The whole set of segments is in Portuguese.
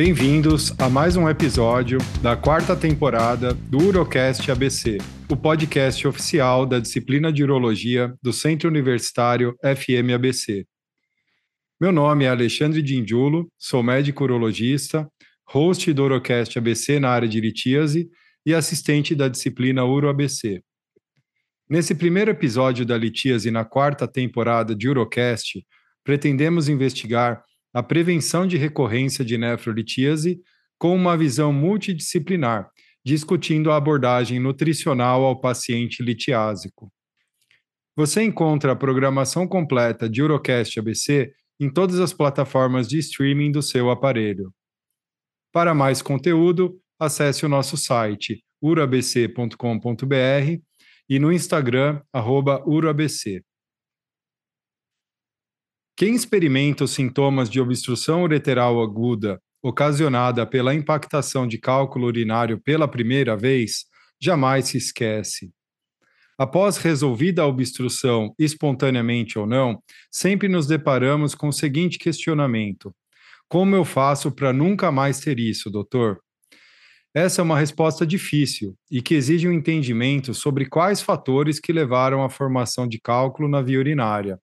Bem-vindos a mais um episódio da quarta temporada do Urocast ABC, o podcast oficial da disciplina de Urologia do Centro Universitário FM ABC. Meu nome é Alexandre Dindiulo, sou médico urologista, host do Urocast ABC na área de litíase e assistente da disciplina Uro ABC. Nesse primeiro episódio da litíase na quarta temporada de Urocast, pretendemos investigar a prevenção de recorrência de nefrolitíase com uma visão multidisciplinar, discutindo a abordagem nutricional ao paciente litiásico. Você encontra a programação completa de Urocast ABC em todas as plataformas de streaming do seu aparelho. Para mais conteúdo, acesse o nosso site urabc.com.br e no Instagram, uroabc. Quem experimenta os sintomas de obstrução ureteral aguda ocasionada pela impactação de cálculo urinário pela primeira vez, jamais se esquece. Após resolvida a obstrução, espontaneamente ou não, sempre nos deparamos com o seguinte questionamento: Como eu faço para nunca mais ter isso, doutor? Essa é uma resposta difícil e que exige um entendimento sobre quais fatores que levaram à formação de cálculo na via urinária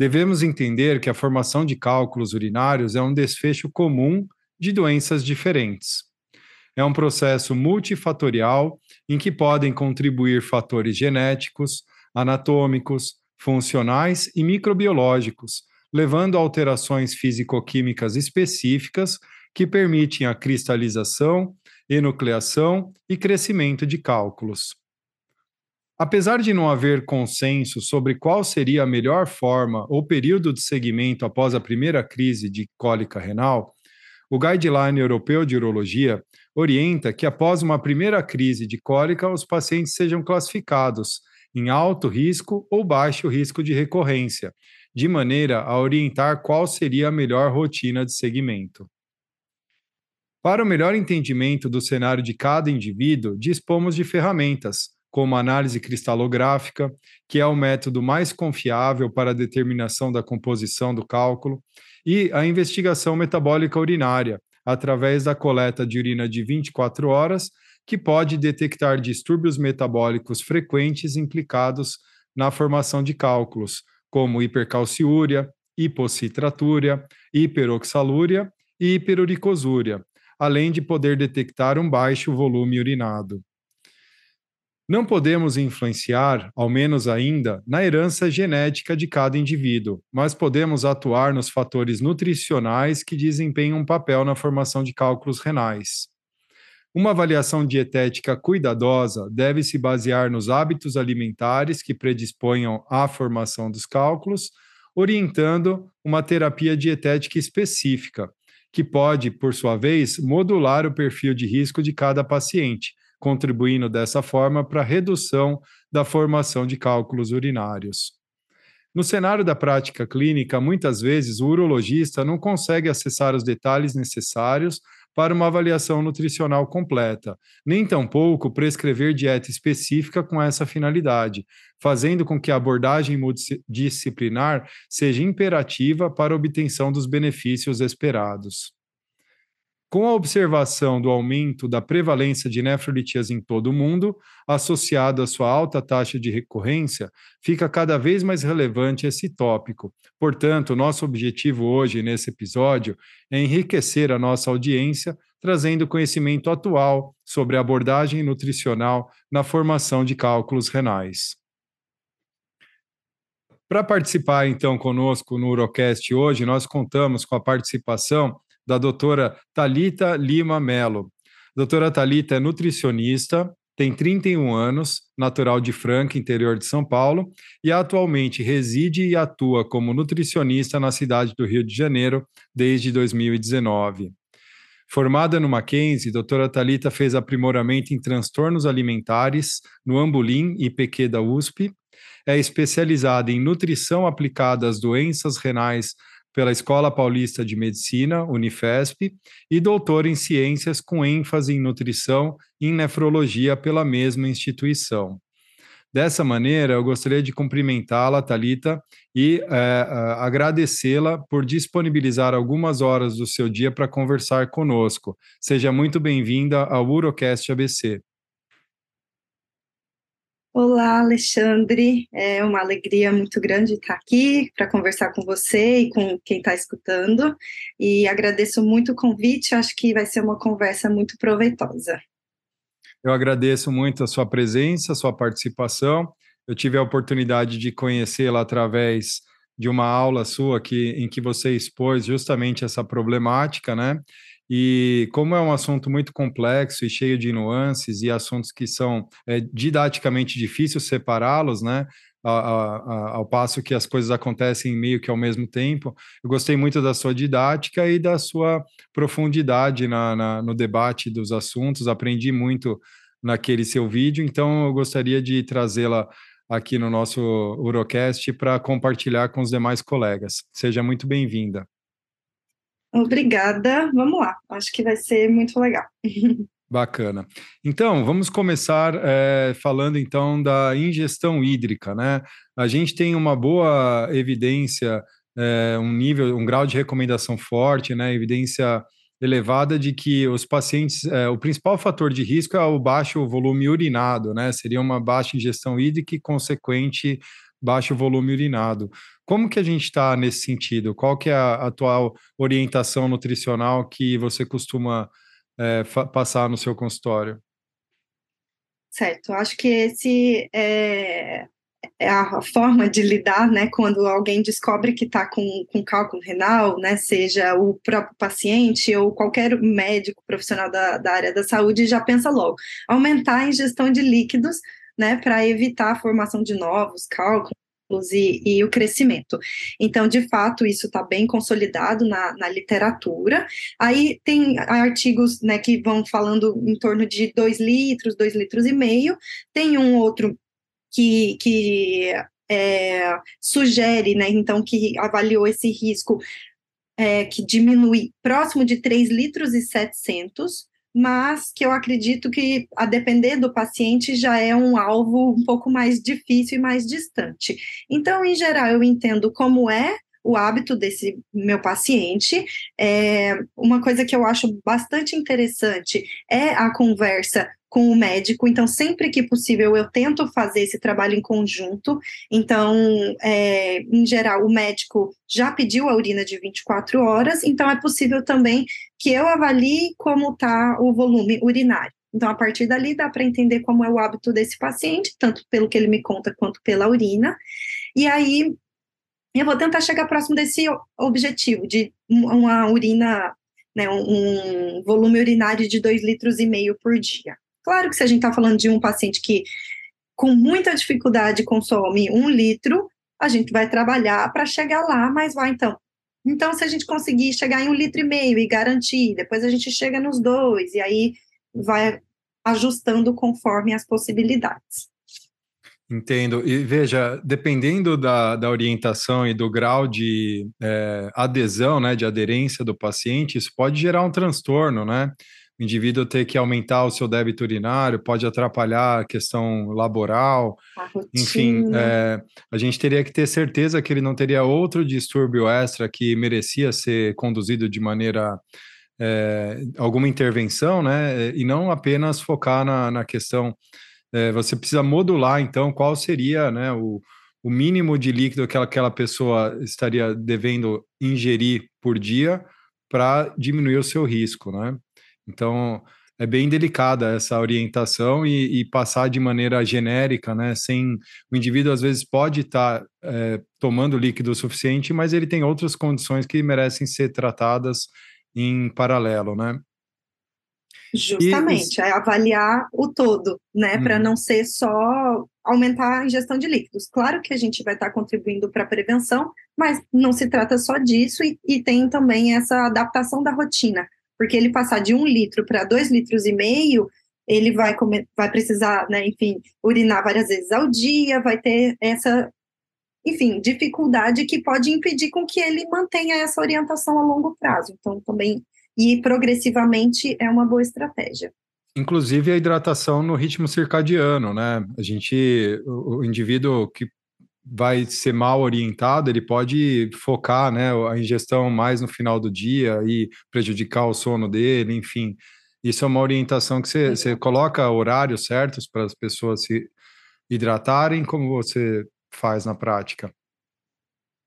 devemos entender que a formação de cálculos urinários é um desfecho comum de doenças diferentes. É um processo multifatorial em que podem contribuir fatores genéticos, anatômicos, funcionais e microbiológicos, levando a alterações físico-químicas específicas que permitem a cristalização, enucleação e crescimento de cálculos. Apesar de não haver consenso sobre qual seria a melhor forma ou período de segmento após a primeira crise de cólica renal, o Guideline Europeu de Urologia orienta que após uma primeira crise de cólica, os pacientes sejam classificados em alto risco ou baixo risco de recorrência, de maneira a orientar qual seria a melhor rotina de segmento. Para o melhor entendimento do cenário de cada indivíduo, dispomos de ferramentas, como análise cristalográfica, que é o método mais confiável para a determinação da composição do cálculo, e a investigação metabólica urinária, através da coleta de urina de 24 horas, que pode detectar distúrbios metabólicos frequentes implicados na formação de cálculos, como hipercalciúria, hipocitratúria, hiperoxalúria e hiperuricosúria, além de poder detectar um baixo volume urinado. Não podemos influenciar, ao menos ainda, na herança genética de cada indivíduo, mas podemos atuar nos fatores nutricionais que desempenham um papel na formação de cálculos renais. Uma avaliação dietética cuidadosa deve se basear nos hábitos alimentares que predisponham à formação dos cálculos, orientando uma terapia dietética específica, que pode, por sua vez, modular o perfil de risco de cada paciente, contribuindo dessa forma para a redução da formação de cálculos urinários. No cenário da prática clínica, muitas vezes o urologista não consegue acessar os detalhes necessários para uma avaliação nutricional completa, nem tampouco prescrever dieta específica com essa finalidade, fazendo com que a abordagem multidisciplinar seja imperativa para a obtenção dos benefícios esperados. Com a observação do aumento da prevalência de nefrolitíase em todo o mundo, associado à sua alta taxa de recorrência, fica cada vez mais relevante esse tópico. Portanto, nosso objetivo hoje, nesse episódio, é enriquecer a nossa audiência, trazendo conhecimento atual sobre a abordagem nutricional na formação de cálculos renais. Para participar, então, conosco no Urocast hoje, nós contamos com a participação da doutora Talita Lima Melo. doutora Talita é nutricionista, tem 31 anos, natural de Franca, interior de São Paulo, e atualmente reside e atua como nutricionista na cidade do Rio de Janeiro desde 2019. Formada no Mackenzie, doutora Talita fez aprimoramento em transtornos alimentares no Ambulim e PQ da USP. É especializada em nutrição aplicada às doenças renais pela Escola Paulista de Medicina, Unifesp, e doutor em ciências com ênfase em nutrição e em nefrologia pela mesma instituição. Dessa maneira, eu gostaria de cumprimentá-la, Talita, e é, agradecê-la por disponibilizar algumas horas do seu dia para conversar conosco. Seja muito bem-vinda ao Urocast ABC. Olá, Alexandre. É uma alegria muito grande estar aqui para conversar com você e com quem está escutando. E agradeço muito o convite. Acho que vai ser uma conversa muito proveitosa. Eu agradeço muito a sua presença, a sua participação. Eu tive a oportunidade de conhecê-la através de uma aula sua que, em que você expôs justamente essa problemática, né? E como é um assunto muito complexo e cheio de nuances e assuntos que são é, didaticamente difíceis separá-los, né? ao passo que as coisas acontecem meio que ao mesmo tempo. Eu gostei muito da sua didática e da sua profundidade na, na, no debate dos assuntos, aprendi muito naquele seu vídeo, então eu gostaria de trazê-la aqui no nosso Urocast para compartilhar com os demais colegas. Seja muito bem-vinda. Obrigada. Vamos lá. Acho que vai ser muito legal. Bacana. Então, vamos começar é, falando então da ingestão hídrica, né? A gente tem uma boa evidência, é, um nível, um grau de recomendação forte, né? Evidência elevada de que os pacientes, é, o principal fator de risco é o baixo volume urinado, né? Seria uma baixa ingestão hídrica e consequente baixo volume urinado. Como que a gente está nesse sentido? Qual que é a atual orientação nutricional que você costuma é, passar no seu consultório? Certo, acho que esse é, é, a forma de lidar, né, quando alguém descobre que está com, com cálculo renal, né, seja o próprio paciente ou qualquer médico profissional da, da área da saúde, já pensa logo, aumentar a ingestão de líquidos, né, para evitar a formação de novos cálculos, e, e, o crescimento. Então, de fato, isso está bem consolidado na, na, literatura. Aí tem artigos né, que vão falando em torno de 2 litros, 2 litros e meio. Tem um outro que, que é, sugere, né, então, que avaliou esse risco é, que diminui próximo de 3 litros e 700, mas que eu acredito que, a depender do paciente, já é um alvo um pouco mais difícil e mais distante. Então, em geral, eu entendo como é o hábito desse meu paciente. É, uma coisa que eu acho bastante interessante é a conversa com o médico, então sempre que possível eu tento fazer esse trabalho em conjunto. Então, é, em geral, o médico já pediu a urina de 24 horas, então é possível também que eu avalie como está o volume urinário. Então, a partir dali, dá para entender como é o hábito desse paciente, tanto pelo que ele me conta quanto pela urina. E aí, eu vou tentar chegar próximo desse objetivo, de uma urina, né, um volume urinário de 2 litros e meio por dia. Claro que se a gente está falando de um paciente que com muita dificuldade consome um litro, a gente vai trabalhar para chegar lá, mas vai então. Então, se a gente conseguir chegar em um litro e meio e garantir, depois a gente chega nos dois, e aí vai ajustando conforme as possibilidades. Entendo. E veja, dependendo da, da orientação e do grau de é, adesão, né, de aderência do paciente, isso pode gerar um transtorno, né? O indivíduo ter que aumentar o seu débito urinário, pode atrapalhar a questão laboral, a enfim, é, a gente teria que ter certeza que ele não teria outro distúrbio extra que merecia ser conduzido de maneira é, alguma intervenção, né? E não apenas focar na, na questão. É, você precisa modular, então, qual seria né, o, o mínimo de líquido que aquela pessoa estaria devendo ingerir por dia para diminuir o seu risco, né? Então, é bem delicada essa orientação e, e, passar de maneira genérica, né? Sem o indivíduo às vezes pode estar tá, é, tomando líquido suficiente, mas ele tem outras condições que merecem ser tratadas em paralelo, né? Justamente, e, é avaliar o todo, né? Para uhum. não ser só aumentar a ingestão de líquidos. Claro que a gente vai estar tá contribuindo para a prevenção, mas não se trata só disso e, e tem também essa adaptação da rotina porque ele passar de um litro para dois litros e meio, ele vai, comer, vai precisar, né, enfim, urinar várias vezes ao dia, vai ter essa, enfim, dificuldade que pode impedir com que ele mantenha essa orientação a longo prazo. Então, também, e progressivamente é uma boa estratégia. Inclusive a hidratação no ritmo circadiano, né? A gente, o, indivíduo que vai ser mal orientado, ele pode focar, né, a ingestão mais no final do dia e prejudicar o sono dele, enfim. Isso é uma orientação que você, você coloca horários certos para as pessoas se hidratarem, como você faz na prática?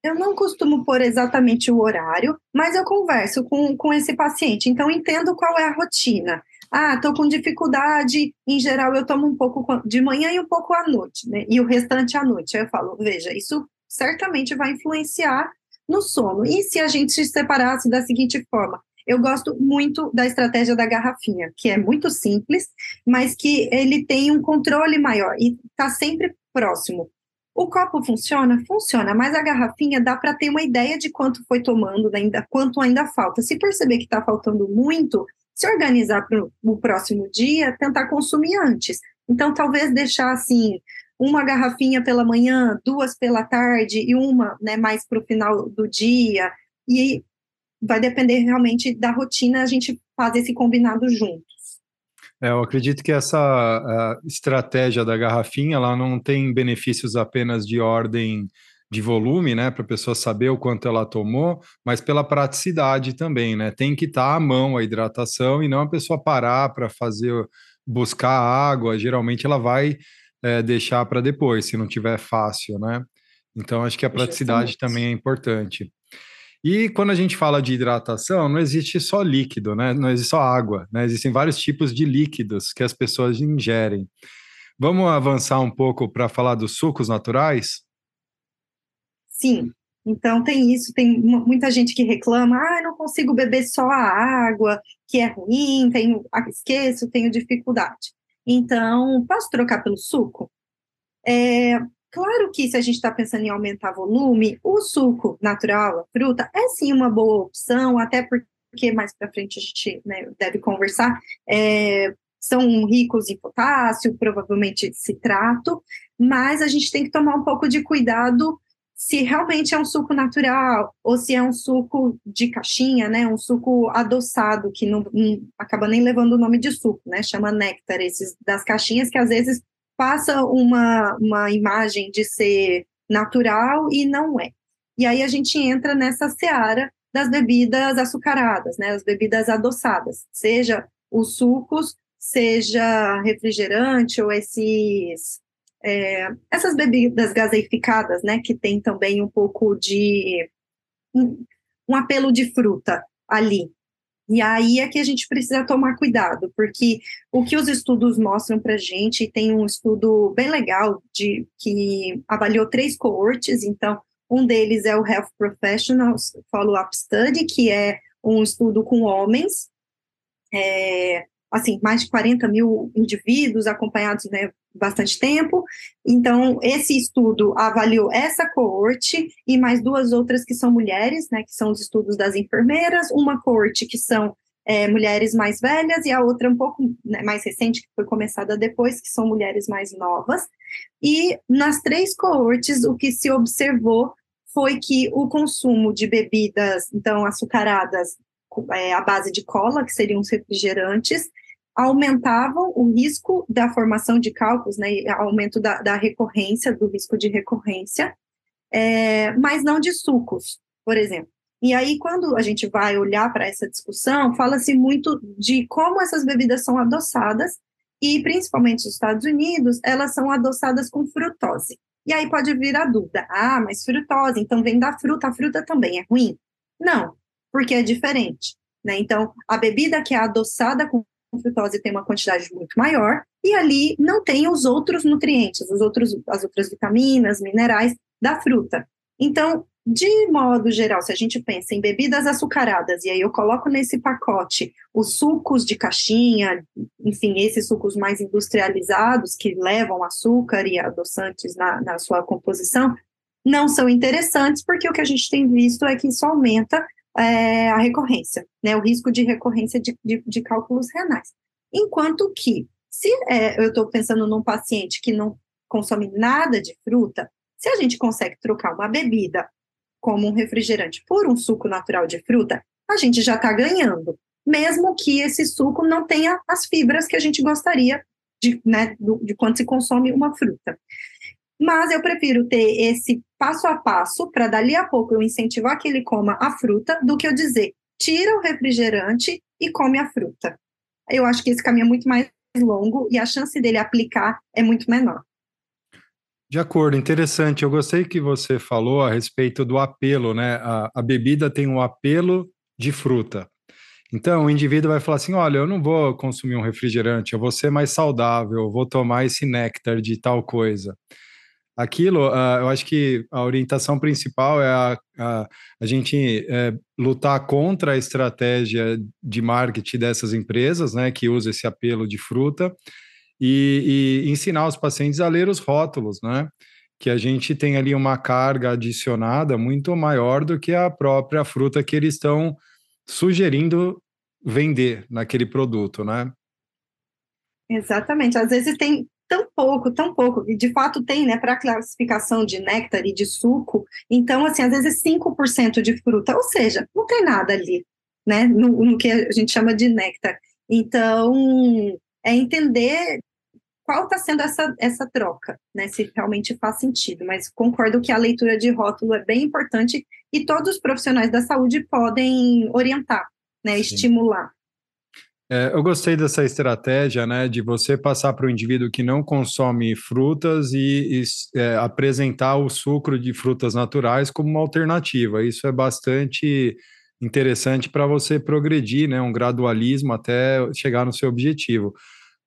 Eu não costumo pôr exatamente o horário, mas eu converso com, com esse paciente, então entendo qual é a rotina. Ah, estou com dificuldade, em geral eu tomo um pouco de manhã e um pouco à noite, né? E o restante à noite. Aí eu falo, veja, isso certamente vai influenciar no sono. E se a gente se separasse da seguinte forma? Eu gosto muito da estratégia da garrafinha, que é muito simples, mas que ele tem um controle maior e está sempre próximo. O copo funciona? Funciona, mas a garrafinha dá para ter uma ideia de quanto foi tomando, ainda, quanto ainda falta. Se perceber que está faltando muito, se organizar para o próximo dia, tentar consumir antes. Então, talvez deixar assim, uma garrafinha pela manhã, duas pela tarde e uma né, mais para o final do dia. E vai depender realmente da rotina, a gente faz esse combinado juntos. É, eu acredito que essa estratégia da garrafinha ela não tem benefícios apenas de ordem de volume, né, para a pessoa saber o quanto ela tomou, mas pela praticidade também, né? Tem que estar tá à mão a hidratação e não a pessoa parar para fazer buscar água. Geralmente ela vai é, deixar para depois, se não tiver fácil, né? Então acho que a praticidade também é importante. E quando a gente fala de hidratação, não existe só líquido, né? Não existe só água, né? Existem vários tipos de líquidos que as pessoas ingerem. Vamos avançar um pouco para falar dos sucos naturais? Sim. Então tem isso, tem muita gente que reclama, ah, não consigo beber só a água, que é ruim, tenho, esqueço, tenho dificuldade. Então, posso trocar pelo suco? É, Claro que se a gente está pensando em aumentar volume, o suco natural, a fruta, é sim uma boa opção, até porque mais para frente a gente né, deve conversar. É, são ricos em potássio, provavelmente citrato, mas a gente tem que tomar um pouco de cuidado se realmente é um suco natural ou se é um suco de caixinha, né, um suco adoçado que não, não acaba nem levando o nome de suco, né, chama néctar esses das caixinhas que às vezes passa uma, uma imagem de ser natural e não é. E aí a gente entra nessa seara das bebidas açucaradas, né, as bebidas adoçadas, seja os sucos, seja refrigerante ou esses é, essas bebidas gaseificadas, né, que tem também um pouco de um, um apelo de fruta ali. E aí é que a gente precisa tomar cuidado, porque o que os estudos mostram para gente, tem um estudo bem legal de que avaliou três coortes, então um deles é o Health Professionals Follow-up Study, que é um estudo com homens, é, assim, mais de 40 mil indivíduos acompanhados né, bastante tempo. Então, esse estudo avaliou essa coorte e mais duas outras que são mulheres, né, que são os estudos das enfermeiras, uma coorte que são é, mulheres mais velhas e a outra um pouco né, mais recente, que foi começada depois, que são mulheres mais novas. E nas três coortes, o que se observou foi que o consumo de bebidas, então, açucaradas é, à base de cola, que seriam os refrigerantes, aumentavam o risco da formação de cálculos, né, aumento da, da recorrência, do risco de recorrência, é, mas não de sucos, por exemplo. E aí, quando a gente vai olhar para essa discussão, fala-se muito de como essas bebidas são adoçadas, e principalmente nos Estados Unidos, elas são adoçadas com frutose. E aí pode vir a dúvida: ah, mas frutose, então vem da fruta, a fruta também é ruim? Não, porque é diferente. Né? Então, a bebida que é adoçada com frutose tem uma quantidade muito maior, e ali não tem os outros nutrientes, os outros, as outras vitaminas, minerais da fruta. Então, de modo geral, se a gente pensa em bebidas açucaradas, e aí eu coloco nesse pacote os sucos de caixinha, enfim, esses sucos mais industrializados que levam açúcar e adoçantes na, na sua composição, não são interessantes, porque o que a gente tem visto é que isso aumenta é, a recorrência, né, o risco de recorrência de, de, de cálculos renais. Enquanto que, se é, eu estou pensando num paciente que não consome nada de fruta, se a gente consegue trocar uma bebida como um refrigerante por um suco natural de fruta, a gente já está ganhando. mesmo que esse suco não tenha as fibras que a gente gostaria de, né, de quando se consome uma fruta. Mas eu prefiro ter esse passo a passo para dali a pouco eu incentivar que ele coma a fruta do que eu dizer tira o refrigerante e come a fruta. Eu acho que esse caminho é muito mais longo e a chance dele aplicar é muito menor. De acordo, interessante. Eu gostei que você falou a respeito do apelo, né? A, a bebida tem um apelo de fruta. Então, o indivíduo vai falar assim: olha, eu não vou consumir um refrigerante, eu vou ser mais saudável, eu vou tomar esse néctar de tal coisa. Aquilo, uh, eu acho que a orientação principal é a, a, a gente é, lutar contra a estratégia de marketing dessas empresas, né, que usa esse apelo de fruta, e, e ensinar os pacientes a ler os rótulos, né? Que a gente tem ali uma carga adicionada muito maior do que a própria fruta que eles estão sugerindo vender naquele produto, né? Exatamente. Às vezes tem tão pouco, tão pouco, e de fato tem, né, para classificação de néctar e de suco, então, assim, às vezes 5% de fruta, ou seja, não tem nada ali, né, no, no que a gente chama de néctar. Então, é entender qual está sendo essa, essa troca, né? Se realmente faz sentido. Mas concordo que a leitura de rótulo é bem importante e todos os profissionais da saúde podem orientar, né? Sim. Estimular. É, eu gostei dessa estratégia, né, de você passar para o indivíduo que não consome frutas e, e é, apresentar o sucro de frutas naturais como uma alternativa. Isso é bastante interessante para você progredir, né, um gradualismo até chegar no seu objetivo.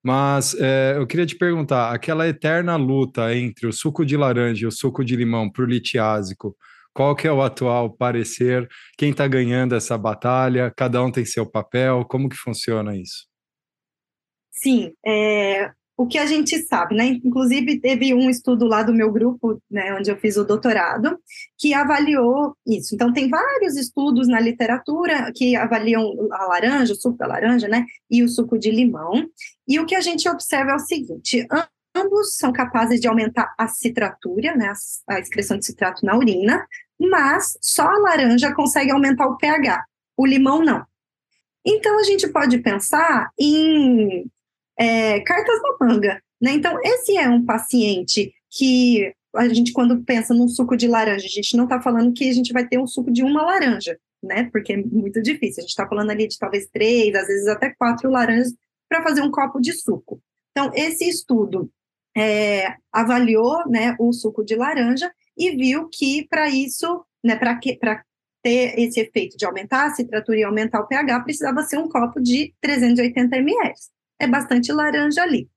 Mas é, eu queria te perguntar, aquela eterna luta entre o suco de laranja e o suco de limão por litiásico, qual que é o atual parecer? Quem está ganhando essa batalha? Cada um tem seu papel? Como que funciona isso? Sim, é, o que a gente sabe, né? Inclusive, teve um estudo lá do meu grupo, né, onde eu fiz o doutorado, que avaliou isso. Então, tem vários estudos na literatura que avaliam a laranja, o suco da laranja, né, e o suco de limão. E o que a gente observa é o seguinte: ambos são capazes de aumentar a citratura, né, a excreção de citrato na urina, mas só a laranja consegue aumentar o pH, o limão não. Então, a gente pode pensar em é, cartas na manga. Né? Então, esse é um paciente que a gente, quando pensa num suco de laranja, a gente não está falando que a gente vai ter um suco de uma laranja, né? Porque é muito difícil. A gente está falando ali de talvez três, às vezes até quatro laranjas para fazer um copo de suco. Então, esse estudo é, avaliou né, o suco de laranja e viu que para isso, né, para ter esse efeito de aumentar a citratura e aumentar o pH, precisava ser um copo de 380 ml é bastante laranja ali.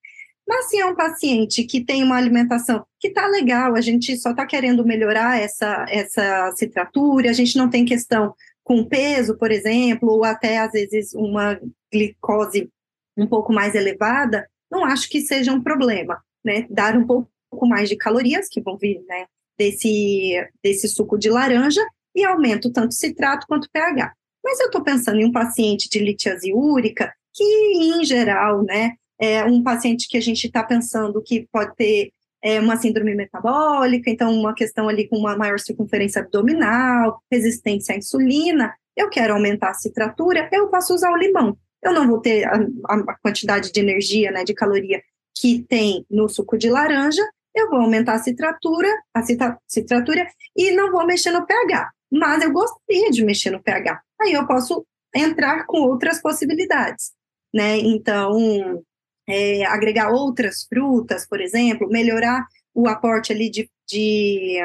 Mas se é um paciente que tem uma alimentação que está legal, a gente só está querendo melhorar essa, essa citratura, a gente não tem questão com peso, por exemplo, ou até às vezes uma glicose um pouco mais elevada, não acho que seja um problema, né? Dar um pouco mais de calorias que vão vir, né, desse, desse suco de laranja e aumento tanto citrato quanto pH. Mas eu estou pensando em um paciente de litiase úrica que, em geral, né, é um paciente que a gente está pensando que pode ter é, uma síndrome metabólica, então uma questão ali com uma maior circunferência abdominal, resistência à insulina, eu quero aumentar a citratura, eu posso usar o limão. Eu não vou ter a, a quantidade de energia, né, de caloria que tem no suco de laranja, eu vou aumentar a citratura, a citratura e não vou mexer no pH. Mas eu gostaria de mexer no pH. Aí eu posso entrar com outras possibilidades né? Então, é, agregar outras frutas, por exemplo, melhorar o aporte ali de, de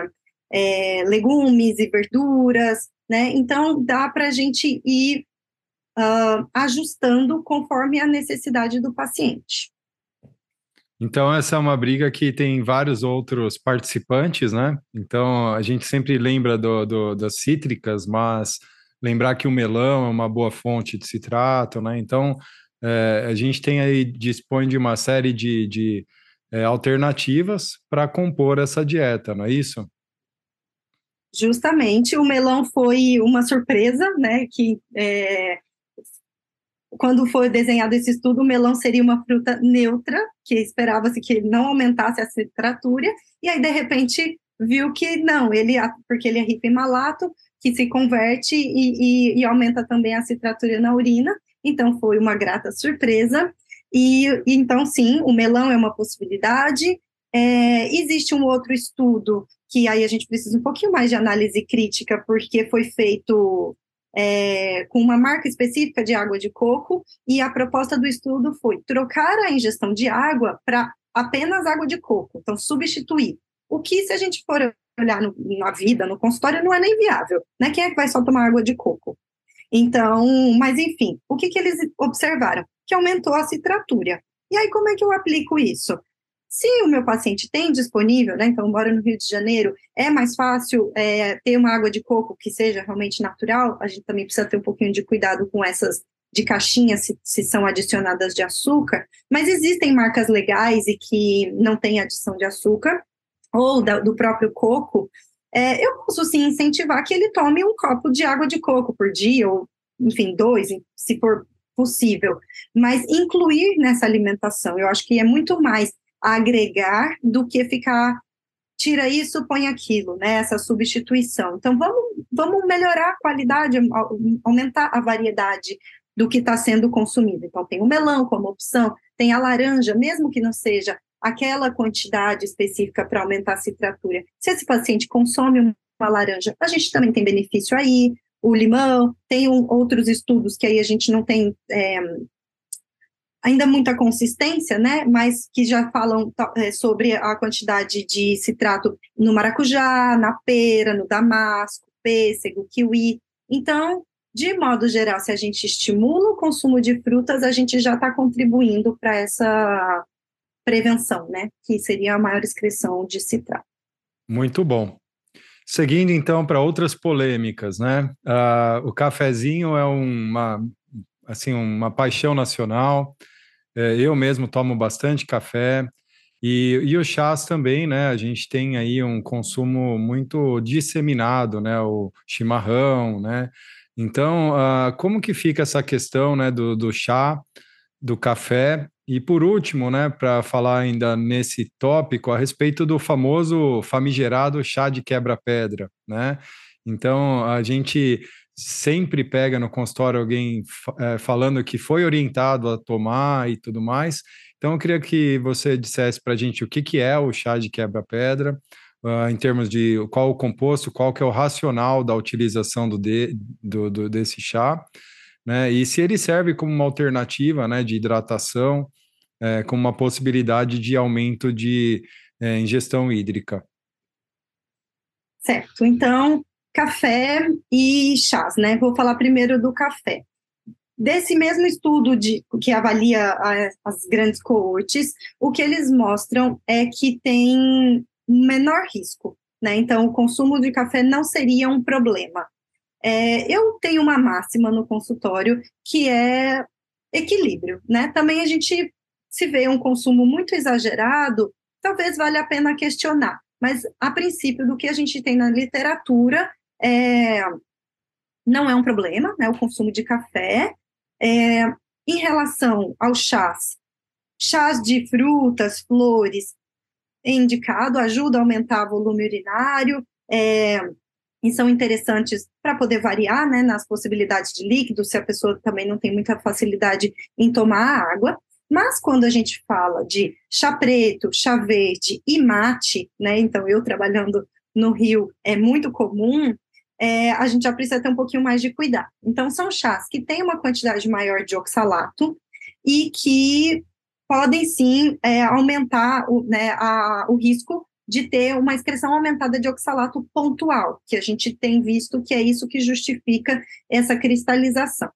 é, legumes e verduras, né? Então, dá para a gente ir uh, ajustando conforme a necessidade do paciente. Então, essa é uma briga que tem vários outros participantes, né? Então, a gente sempre lembra do, do, das cítricas, mas lembrar que o melão é uma boa fonte de citrato, né? Então, é, a gente tem aí, dispõe de uma série de, de é, alternativas para compor essa dieta, não é isso? Justamente, o melão foi uma surpresa, né, que é, quando foi desenhado esse estudo, o melão seria uma fruta neutra, que esperava-se que não aumentasse a citratura, e aí, de repente, viu que não, ele, porque ele é rico em malato, que se converte e, e, e aumenta também a citratura na urina, então foi uma grata surpresa. E, então, sim, o melão é uma possibilidade. É, existe um outro estudo que aí a gente precisa um pouquinho mais de análise crítica, porque foi feito é, com uma marca específica de água de coco, e a proposta do estudo foi trocar a ingestão de água para apenas água de coco, então substituir. O que, se a gente for olhar no, na vida, no consultório, não é nem viável, né? Quem é que vai só tomar água de coco? Então, mas enfim, o que, que eles observaram? Que aumentou a citratura. E aí, como é que eu aplico isso? Se o meu paciente tem disponível, né, então mora no Rio de Janeiro, é mais fácil é, ter uma água de coco que seja realmente natural, a gente também precisa ter um pouquinho de cuidado com essas de caixinha se, se são adicionadas de açúcar, mas existem marcas legais e que não tem adição de açúcar, ou da, do próprio coco, é, eu posso sim incentivar que ele tome um copo de água de coco por dia, ou enfim, dois, se for possível, mas incluir nessa alimentação, eu acho que é muito mais agregar do que ficar tira isso, põe aquilo, né? Essa substituição. Então vamos, vamos melhorar a qualidade, aumentar a variedade do que está sendo consumido. Então tem o melão como opção, tem a laranja, mesmo que não seja aquela quantidade específica para aumentar a citratura. Se esse paciente consome uma laranja, a gente também tem benefício aí. O limão, tem um, outros estudos que aí a gente não tem é, ainda muita consistência, né, mas que já falam é, sobre a quantidade de citrato no maracujá, na pera, no damasco, pêssego, kiwi. Então, de modo geral, se a gente estimula o consumo de frutas, a gente já está contribuindo para essa prevenção, né, que seria a maior excreção de citrato. Muito bom. Seguindo então para outras polêmicas, né? Uh, o cafezinho é uma assim uma paixão nacional. É, eu mesmo tomo bastante café e, e os chás também, né? A gente tem aí um consumo muito disseminado, né? O chimarrão, né? Então, uh, como que fica essa questão, né, do, do chá, do café? E por último, né, para falar ainda nesse tópico a respeito do famoso famigerado chá de quebra-pedra, né? Então, a gente sempre pega no consultório alguém é, falando que foi orientado a tomar e tudo mais. Então, eu queria que você dissesse para a gente o que, que é o chá de quebra-pedra, uh, em termos de qual o composto, qual que é o racional da utilização do, de, do, do, desse chá, né? E se ele serve como uma alternativa, né, de hidratação, é, como uma possibilidade de aumento de é, ingestão hídrica. Certo. Então, café e chás, né? Vou falar primeiro do café. Desse mesmo estudo de, que avalia a, as grandes coortes, o que eles mostram é que tem menor risco, né? Então, o consumo de café não seria um problema. É, eu tenho uma máxima no consultório que é equilíbrio, né? Também a gente se vê um consumo muito exagerado, talvez valha a pena questionar. Mas, a princípio, do que a gente tem na literatura, é, não é um problema, né, o consumo de café. É, em relação aos chás, chás de frutas, flores, é indicado, ajuda a aumentar o volume urinário, é, e são interessantes para poder variar né, nas possibilidades de líquido, se a pessoa também não tem muita facilidade em tomar água. Mas quando a gente fala de chá preto, chá verde e mate, né, então eu trabalhando no Rio é muito comum, é, a gente já precisa ter um pouquinho mais de cuidado. Então, são chás que têm uma quantidade maior de oxalato e que podem sim é, aumentar o, né, a, o risco de ter uma excreção aumentada de oxalato pontual, que a gente tem visto que é isso que justifica essa cristalização.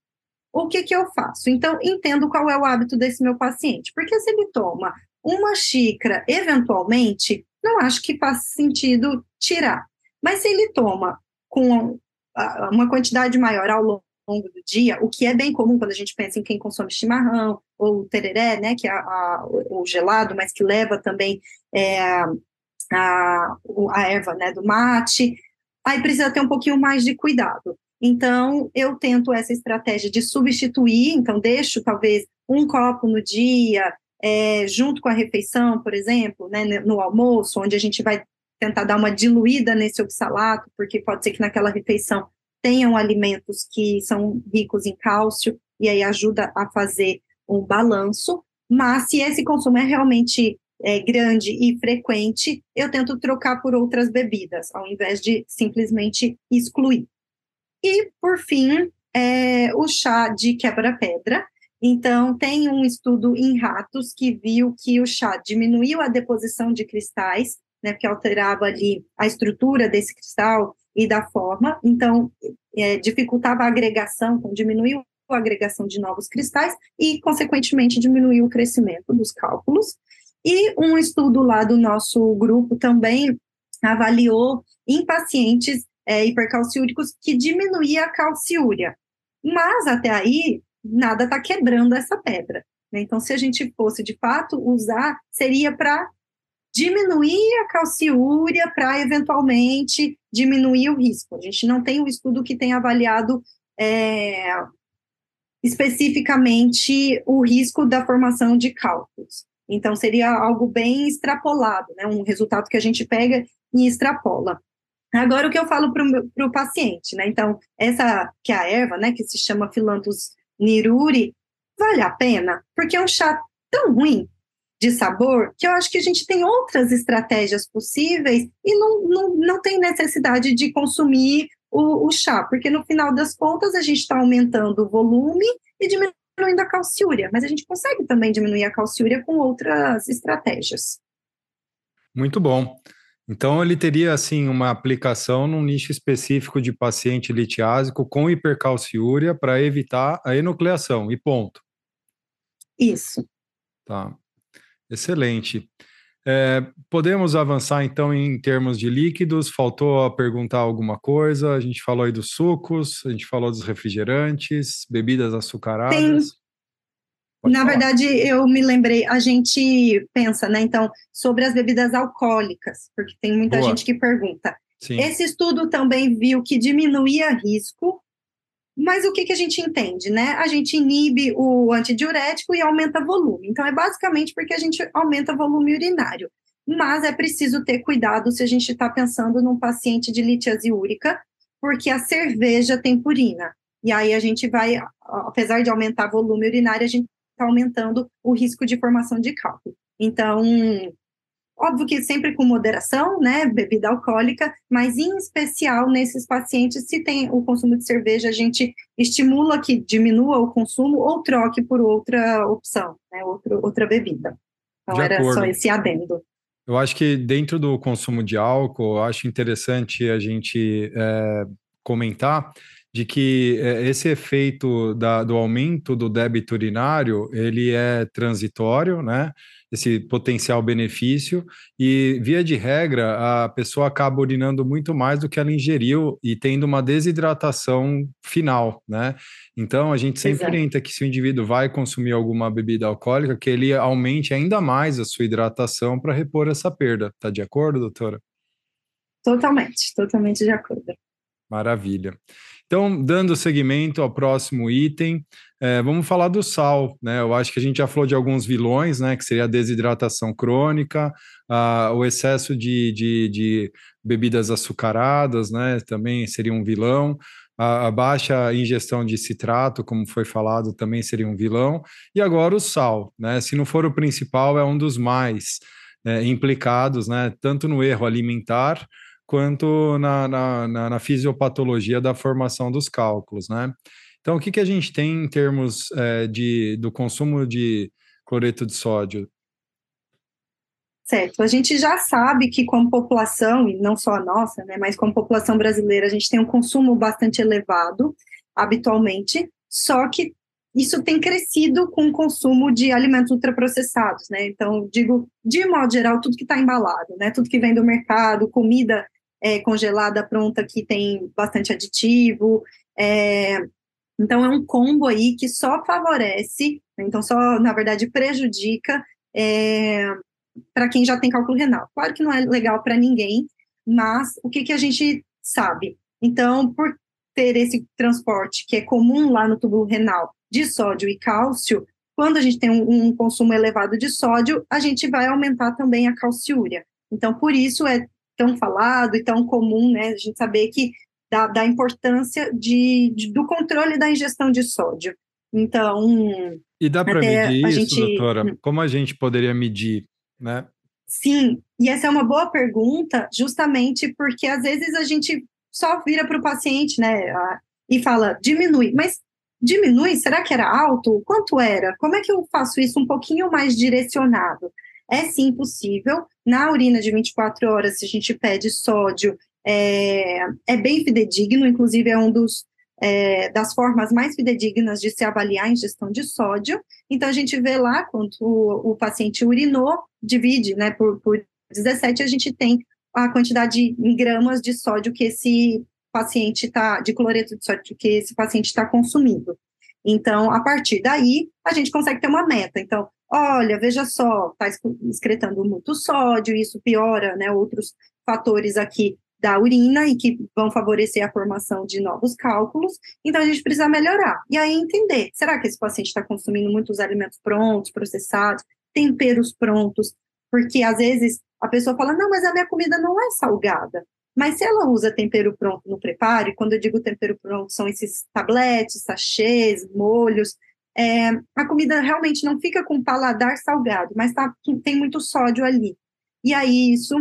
O que, que eu faço? Então, entendo qual é o hábito desse meu paciente, porque se ele toma uma xícara, eventualmente, não acho que faz sentido tirar. Mas se ele toma com uma quantidade maior ao longo do dia, o que é bem comum quando a gente pensa em quem consome chimarrão ou tereré, né, que é a, a, o gelado, mas que leva também é, a, a erva né, do mate, aí precisa ter um pouquinho mais de cuidado. Então, eu tento essa estratégia de substituir, então deixo talvez um copo no dia, é, junto com a refeição, por exemplo, né, no almoço, onde a gente vai tentar dar uma diluída nesse oxalato, porque pode ser que naquela refeição tenham alimentos que são ricos em cálcio. e aí ajuda a fazer um balanço, mas se esse consumo é realmente é, grande e frequente, eu tento trocar por outras bebidas, ao invés de simplesmente excluir. E, por fim, é, o chá de quebra-pedra. Então, tem um estudo em ratos que viu que o chá diminuiu a deposição de cristais, né, porque alterava ali a estrutura desse cristal e da forma, então, é, dificultava a agregação, então, diminuiu a agregação de novos cristais e, consequentemente, diminuiu o crescimento dos cálculos. E um estudo lá do nosso grupo também avaliou em pacientes é, hipercalciúricos que diminuía a calciúria. Mas até aí, nada está quebrando essa pedra. Né? Então, se a gente fosse de fato usar, seria para diminuir a calciúria, para eventualmente diminuir o risco. A gente não tem um estudo que tenha avaliado é, especificamente o risco da formação de cálculos. Então, seria algo bem extrapolado, né? um resultado que a gente pega e extrapola. Agora, o que eu falo para o paciente, né? Então, essa que é a erva, né, que se chama Philanthus niruri, vale a pena? Porque é um chá tão ruim de sabor que eu acho que a gente tem outras estratégias possíveis e não, não, não tem necessidade de consumir o, o chá, porque no final das contas a gente está aumentando o volume e diminuindo a calciúria, mas a gente consegue também diminuir a calciúria com outras estratégias. Muito bom. Então, ele teria, assim, uma aplicação num nicho específico de paciente litiásico com hipercalciúria para evitar a enucleação, e ponto. Isso. Tá. Excelente. É, podemos avançar, então, em termos de líquidos? Faltou a perguntar alguma coisa? A gente falou aí dos sucos, a gente falou dos refrigerantes, bebidas açucaradas. Tem, Pode Na falar. verdade, eu me lembrei, a gente pensa, né, então, sobre as bebidas alcoólicas, porque tem muita Boa. gente que pergunta. Sim. Esse estudo também viu que diminuía risco, mas o que, que a gente entende, né? A gente inibe o antidiurético e aumenta volume. Então, é basicamente porque a gente aumenta volume urinário. Mas é preciso ter cuidado se a gente está pensando num paciente de litiase úrica, porque a cerveja tem purina. E aí a gente vai, apesar de aumentar volume urinário, a gente está aumentando o risco de formação de cálculo. Então, óbvio que sempre com moderação, né, bebida alcoólica, mas em especial nesses pacientes, se tem o consumo de cerveja, a gente estimula que diminua o consumo ou troque por outra opção, né, outra, outra bebida. Então, de era acordo. só esse adendo. Eu acho que dentro do consumo de álcool, acho interessante a gente é, comentar de que é, esse efeito da, do aumento do débito urinário, ele é transitório, né? Esse potencial benefício, e via de regra, a pessoa acaba urinando muito mais do que ela ingeriu e tendo uma desidratação final, né? Então, a gente sempre Exato. orienta que se o indivíduo vai consumir alguma bebida alcoólica, que ele aumente ainda mais a sua hidratação para repor essa perda. Tá de acordo, doutora? Totalmente, totalmente de acordo. Maravilha. Então, dando seguimento ao próximo item, é, vamos falar do sal, né? Eu acho que a gente já falou de alguns vilões, né? Que seria a desidratação crônica, a, o excesso de, de, de, bebidas açucaradas, né? Também seria um vilão. A, a, baixa ingestão de citrato, como foi falado, também seria um vilão. E agora o sal, né? Se não for o principal, é um dos mais é, implicados, né? Tanto no erro alimentar quanto na, na, na, na fisiopatologia da formação dos cálculos, né? Então, o que, que a gente tem em termos é, de, do consumo de cloreto de sódio? Certo, a gente já sabe que como população, e não só a nossa, né, mas como população brasileira, a gente tem um consumo bastante elevado, habitualmente, só que isso tem crescido com o consumo de alimentos ultraprocessados, né, então, digo, de modo geral, tudo que está embalado, né, tudo que vem do mercado, comida é, congelada pronta que tem bastante aditivo. É, então, é um combo aí que só favorece, né, então, só, na verdade, prejudica é, para quem já tem cálculo renal. Claro que não é legal para ninguém, mas o que, que a gente sabe? Então, por ter esse transporte que é comum lá no túbulo renal de sódio e cálcio, quando a gente tem um, um consumo elevado de sódio, a gente vai aumentar também a calciúria. Então, por isso é tão falado e tão comum, né, a gente saber que da, da importância de, de, do controle da ingestão de sódio. Então. E dá para medir isso, gente... doutora? Hum. Como a gente poderia medir, né? Sim, e essa é uma boa pergunta, justamente porque às vezes a gente só vira para o paciente, né, e fala, diminui, mas diminui? Será que era alto? Quanto era? Como é que eu faço isso um pouquinho mais direcionado? É sim possível. Na urina de 24 horas, se a gente pede sódio, é, é bem fidedigno, inclusive é um dos é, das formas mais fidedignas de se avaliar a ingestão de sódio. Então, a gente vê lá quanto o, o paciente urinou, divide né, por, por 17, a gente tem a quantidade em gramas de sódio que esse paciente está, de cloreto de sódio que esse paciente está consumindo. Então, a partir daí, a gente consegue ter uma meta. Então, olha, veja só, está excretando muito sódio, isso piora né, outros fatores aqui da urina e que vão favorecer a formação de novos cálculos. Então, a gente precisa melhorar. E aí, entender: será que esse paciente está consumindo muitos alimentos prontos, processados, temperos prontos? Porque, às vezes, a pessoa fala: não, mas a minha comida não é salgada. Mas se ela usa tempero pronto no preparo, e quando eu digo tempero pronto, são esses tabletes, sachês, molhos, é, a comida realmente não fica com paladar salgado, mas tá, tem muito sódio ali. E aí isso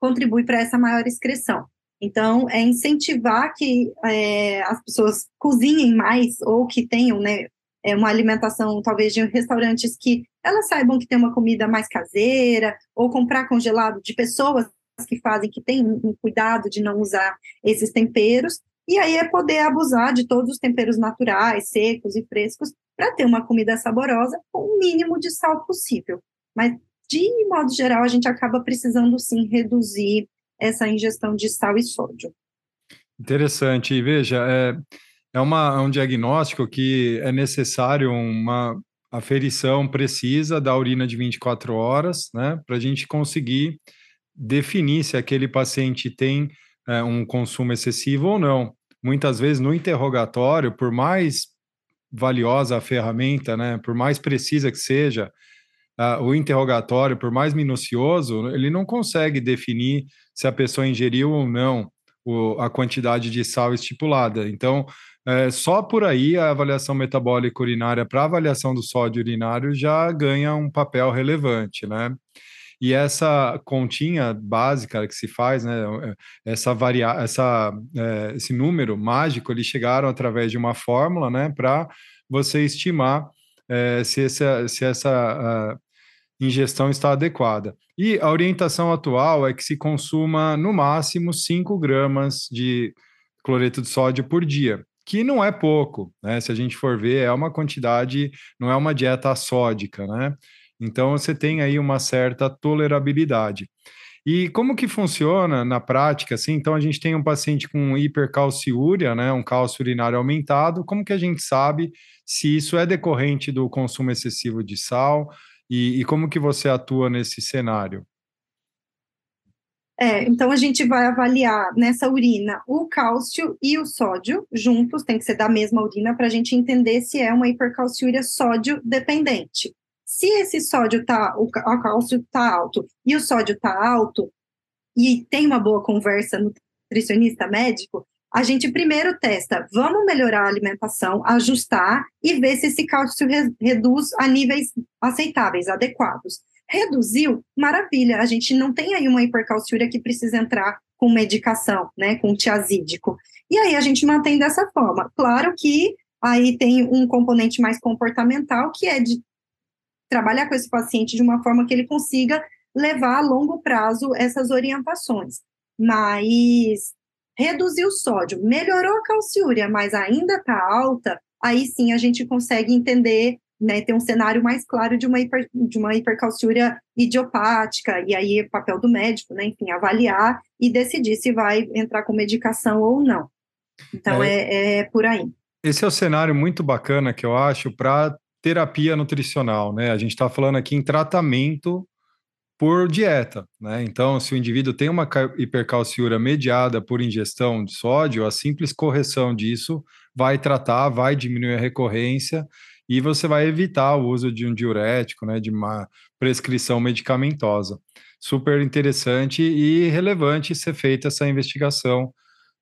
contribui para essa maior excreção. Então, é incentivar que é, as pessoas cozinhem mais ou que tenham né, é, uma alimentação, talvez, de restaurantes que elas saibam que tem uma comida mais caseira, ou comprar congelado de pessoas que fazem, que têm um cuidado de não usar esses temperos, e aí é poder abusar de todos os temperos naturais, secos e frescos, para ter uma comida saborosa com o mínimo de sal possível. Mas de modo geral, a gente acaba precisando sim reduzir essa ingestão de sal e sódio. Interessante. E veja, é, é, uma, é um diagnóstico que é necessário uma aferição precisa da urina de 24 horas, né, para a gente conseguir definir se aquele paciente tem é, um consumo excessivo ou não. Muitas vezes no interrogatório, por mais valiosa a ferramenta, né, por mais precisa que seja, uh, o interrogatório, por mais minucioso, ele não consegue definir se a pessoa ingeriu ou não o, a quantidade de sal estipulada. Então, é, só por aí a avaliação metabólica urinária para avaliação do sódio urinário já ganha um papel relevante, né? E essa continha básica que se faz, né, essa varia essa, é, esse número mágico, eles chegaram através de uma fórmula, né, para você estimar é, se essa, se essa ingestão está adequada. E a orientação atual é que se consuma no máximo 5 gramas de cloreto de sódio por dia, que não é pouco, né? Se a gente for ver, é uma quantidade, não é uma dieta sódica, né? Então você tem aí uma certa tolerabilidade. E como que funciona na prática? Assim, então a gente tem um paciente com hipercalciúria, né, um cálcio urinário aumentado. Como que a gente sabe se isso é decorrente do consumo excessivo de sal? E, e como que você atua nesse cenário? É, então a gente vai avaliar nessa urina o cálcio e o sódio juntos, tem que ser da mesma urina para a gente entender se é uma hipercalciúria sódio dependente. Se esse sódio tá, o, cálcio tá alto e o sódio tá alto, e tem uma boa conversa nutricionista médico, a gente primeiro testa, vamos melhorar a alimentação, ajustar e ver se esse cálcio re reduz a níveis aceitáveis, adequados. Reduziu, maravilha, a gente não tem aí uma hipercalciúria que precisa entrar com medicação, né, com tiazídico. E aí a gente mantém dessa forma. Claro que aí tem um componente mais comportamental, que é de trabalhar com esse paciente de uma forma que ele consiga levar a longo prazo essas orientações. Mas reduzir o sódio, melhorou a calciúria, mas ainda está alta, aí sim a gente consegue entender, né, ter um cenário mais claro de uma, hiper, de uma hipercalciúria idiopática, e aí o papel do médico, né, enfim, avaliar e decidir se vai entrar com medicação ou não. Então é, é, é por aí. Esse é o cenário muito bacana que eu acho para terapia nutricional, né? A gente está falando aqui em tratamento por dieta, né? Então, se o indivíduo tem uma hipercalciúria mediada por ingestão de sódio, a simples correção disso vai tratar, vai diminuir a recorrência e você vai evitar o uso de um diurético, né, de uma prescrição medicamentosa. Super interessante e relevante ser feita essa investigação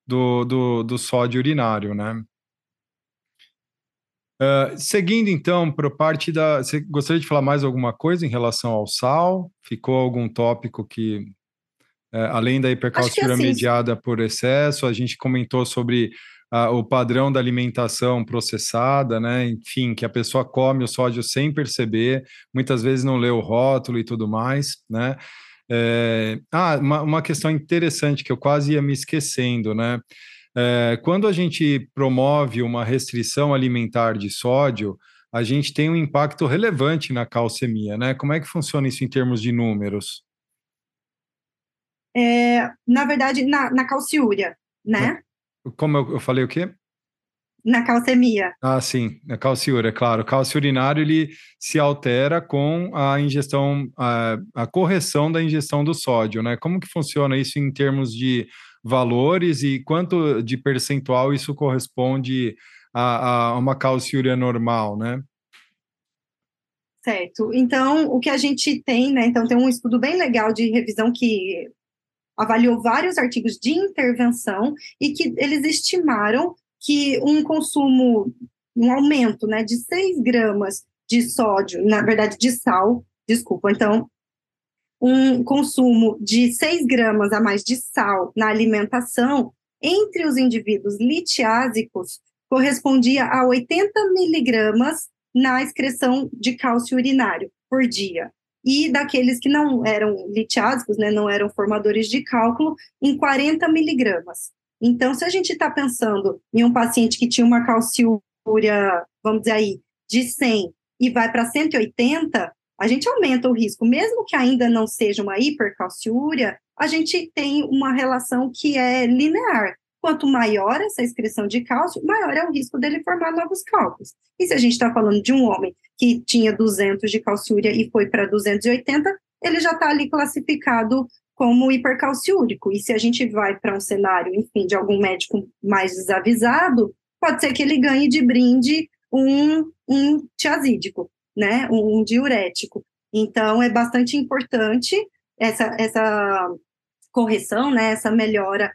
do, do, do sódio urinário, né? Uh, seguindo então para parte da. Você gostaria de falar mais alguma coisa em relação ao sal? Ficou algum tópico que, uh, além da hipercalciúria assim, mediada por excesso, a gente comentou sobre uh, o padrão da alimentação processada, né? Enfim, que a pessoa come o sódio sem perceber, muitas vezes não lê o rótulo e tudo mais, né? É... Ah, uma, uma questão interessante que eu quase ia me esquecendo, né? É, quando a gente promove uma restrição alimentar de sódio, a gente tem um impacto relevante na calcemia, né? Como é que funciona isso em termos de números? É, na verdade, na, na calciúria, né? Como eu, eu falei o quê? Na calcemia. Ah, sim, na calciúria, claro. O cálcio urinário ele se altera com a ingestão, a, a correção da ingestão do sódio, né? Como que funciona isso em termos de valores e quanto de percentual isso corresponde a, a uma calciúria normal, né? Certo. Então, o que a gente tem, né? Então, tem um estudo bem legal de revisão que avaliou vários artigos de intervenção e que eles estimaram que um consumo, um aumento, né, de 6 gramas de sódio, na verdade, de sal, desculpa, então, um consumo de 6 gramas a mais de sal na alimentação entre os indivíduos litiásicos correspondia a 80 miligramas na excreção de cálcio urinário por dia. E daqueles que não eram litiásicos, né, não eram formadores de cálculo, em 40 miligramas. Então, se a gente está pensando em um paciente que tinha uma calciúria, vamos dizer aí, de 100 e vai para 180, a gente aumenta o risco, mesmo que ainda não seja uma hipercalciúria, a gente tem uma relação que é linear. Quanto maior essa excreção de cálcio, maior é o risco dele formar novos cálculos. E se a gente está falando de um homem que tinha 200 de calciúria e foi para 280, ele já está ali classificado como hipercalciúrico. E se a gente vai para um cenário, enfim, de algum médico mais desavisado, pode ser que ele ganhe de brinde um, um tiazídico né, um diurético. Então, é bastante importante essa, essa correção, né, essa melhora.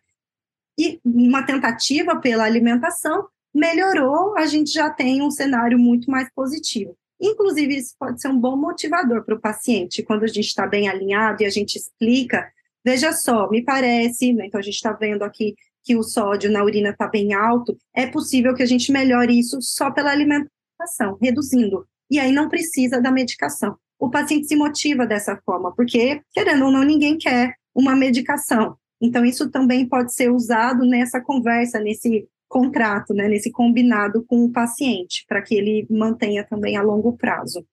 E uma tentativa pela alimentação melhorou, a gente já tem um cenário muito mais positivo. Inclusive, isso pode ser um bom motivador para o paciente, quando a gente está bem alinhado e a gente explica, veja só, me parece, né, então a gente está vendo aqui que o sódio na urina está bem alto, é possível que a gente melhore isso só pela alimentação, reduzindo e aí não precisa da medicação. O paciente se motiva dessa forma, porque, querendo ou não, ninguém quer uma medicação. Então, isso também pode ser usado nessa conversa, nesse contrato, né, nesse combinado com o paciente, para que ele mantenha também a longo prazo.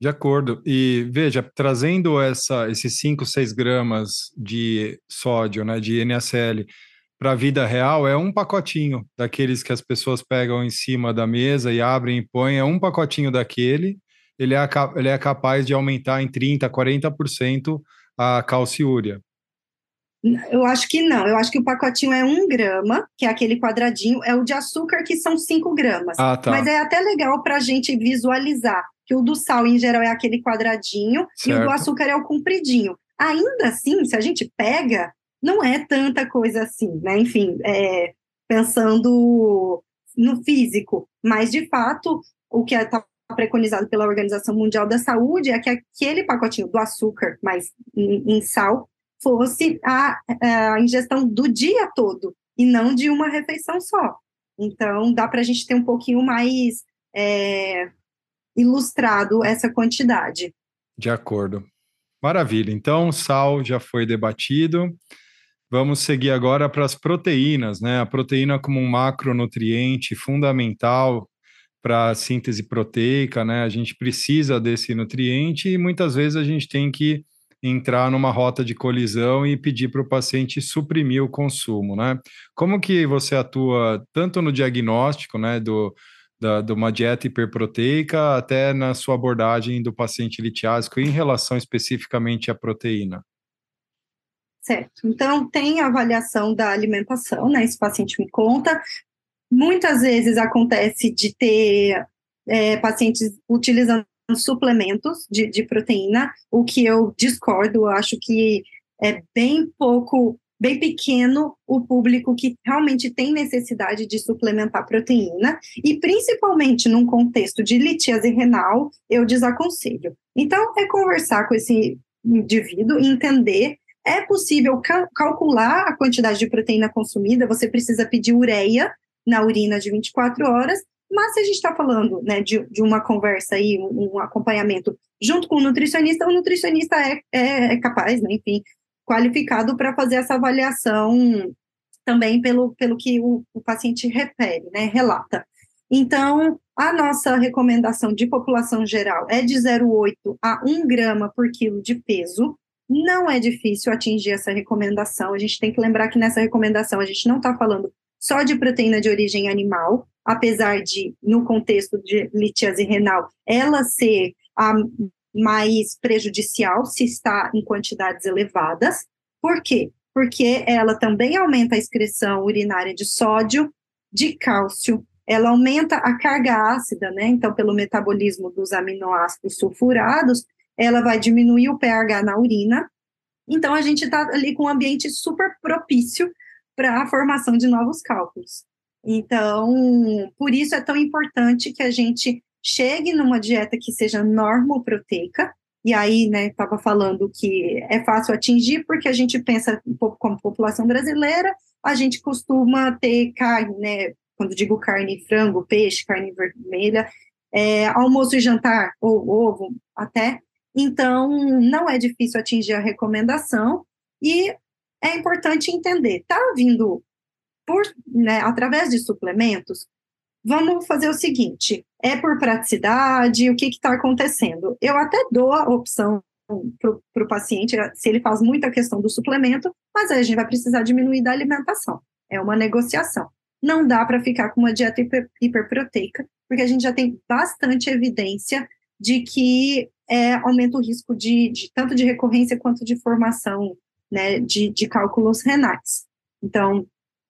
De acordo. E veja, trazendo essa, esses 5, 6 gramas de sódio, né, de NaCl, para a vida real é um pacotinho daqueles que as pessoas pegam em cima da mesa e abrem e põem, é um pacotinho daquele, ele é, ele é capaz de aumentar em 30%, 40% a calciúria. Eu acho que não, eu acho que o pacotinho é um grama, que é aquele quadradinho, é o de açúcar, que são cinco gramas. Ah, tá. Mas é até legal para a gente visualizar que o do sal, em geral, é aquele quadradinho certo. e o do açúcar é o compridinho. Ainda assim, se a gente pega, não é tanta coisa assim, né? Enfim, é, pensando no físico, mas de fato o que está preconizado pela Organização Mundial da Saúde é que aquele pacotinho do açúcar, mas em, em sal, fosse a, a, ingestão do dia todo e não de uma refeição só. Então, dá para a gente ter um pouquinho mais é, ilustrado essa quantidade. De acordo. Maravilha. Então, sal já foi debatido. Vamos seguir agora para as proteínas, né? A proteína como um macronutriente fundamental para a síntese proteica, né? A gente precisa desse nutriente e muitas vezes a gente tem que entrar numa rota de colisão e pedir para o paciente suprimir o consumo, né? Como que você atua tanto no diagnóstico, né, do, da, de uma dieta hiperproteica até na sua abordagem do paciente litiásico em relação especificamente à proteína? Certo. Então, tem a avaliação da alimentação, né? Esse paciente me conta. Muitas vezes acontece de ter é, pacientes utilizando suplementos de, de proteína, o que eu discordo, eu acho que é bem pouco bem pequeno o público que realmente tem necessidade de suplementar proteína, e principalmente num contexto de litíase renal, eu desaconselho. Então, é conversar com esse indivíduo entender é possível cal calcular a quantidade de proteína consumida, você precisa pedir ureia na urina de 24 horas, mas se a gente está falando né, de, de, uma conversa aí, um, um, acompanhamento junto com o nutricionista, o nutricionista é, é, é capaz, né, enfim, qualificado para fazer essa avaliação também pelo, pelo que o, o paciente refere, né, relata. Então, a nossa recomendação de população geral é de 0,8 a 1 grama por quilo de peso, não é difícil atingir essa recomendação. A gente tem que lembrar que nessa recomendação a gente não está falando só de proteína de origem animal, apesar de, no contexto de litíase renal, ela ser a mais prejudicial se está em quantidades elevadas. Por quê? Porque ela também aumenta a excreção urinária de sódio, de cálcio, ela aumenta a carga ácida, né? Então, pelo metabolismo dos aminoácidos sulfurados, ela vai diminuir o pH na urina. Então, a gente está ali com um ambiente super propício para a formação de novos cálculos. Então, por isso é tão importante que a gente chegue numa dieta que seja normoproteica, e aí, né, estava falando que é fácil atingir, porque a gente pensa um pouco como população brasileira, a gente costuma ter carne, né, quando digo carne, frango, peixe, carne vermelha, é, almoço e jantar, ou ovo até, então, não é difícil atingir a recomendação e é importante entender, está vindo por, né, através de suplementos, vamos fazer o seguinte, é por praticidade, o que está acontecendo? Eu até dou a opção para o paciente, se ele faz muita questão do suplemento, mas aí a gente vai precisar diminuir da alimentação. É uma negociação. Não dá para ficar com uma dieta hiper, hiperproteica, porque a gente já tem bastante evidência de que é, aumenta o risco de, de, tanto de recorrência quanto de formação né, de, de cálculos renais. Então,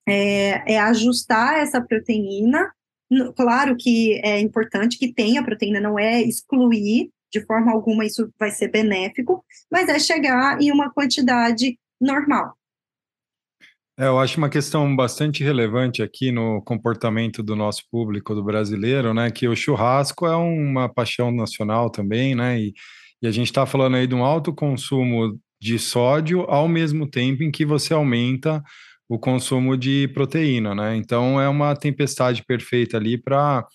é, é, ajustar essa proteína. Claro que é importante que tenha proteína, não é excluir de forma alguma, isso vai ser benéfico, mas é chegar em uma quantidade normal. É, eu acho uma questão bastante relevante aqui no comportamento do nosso público, do brasileiro, né? Que o churrasco é uma paixão nacional também, né? E, e a gente está falando aí de um alto consumo de sódio ao mesmo tempo em que você aumenta o consumo de proteína, né? Então é uma tempestade perfeita ali para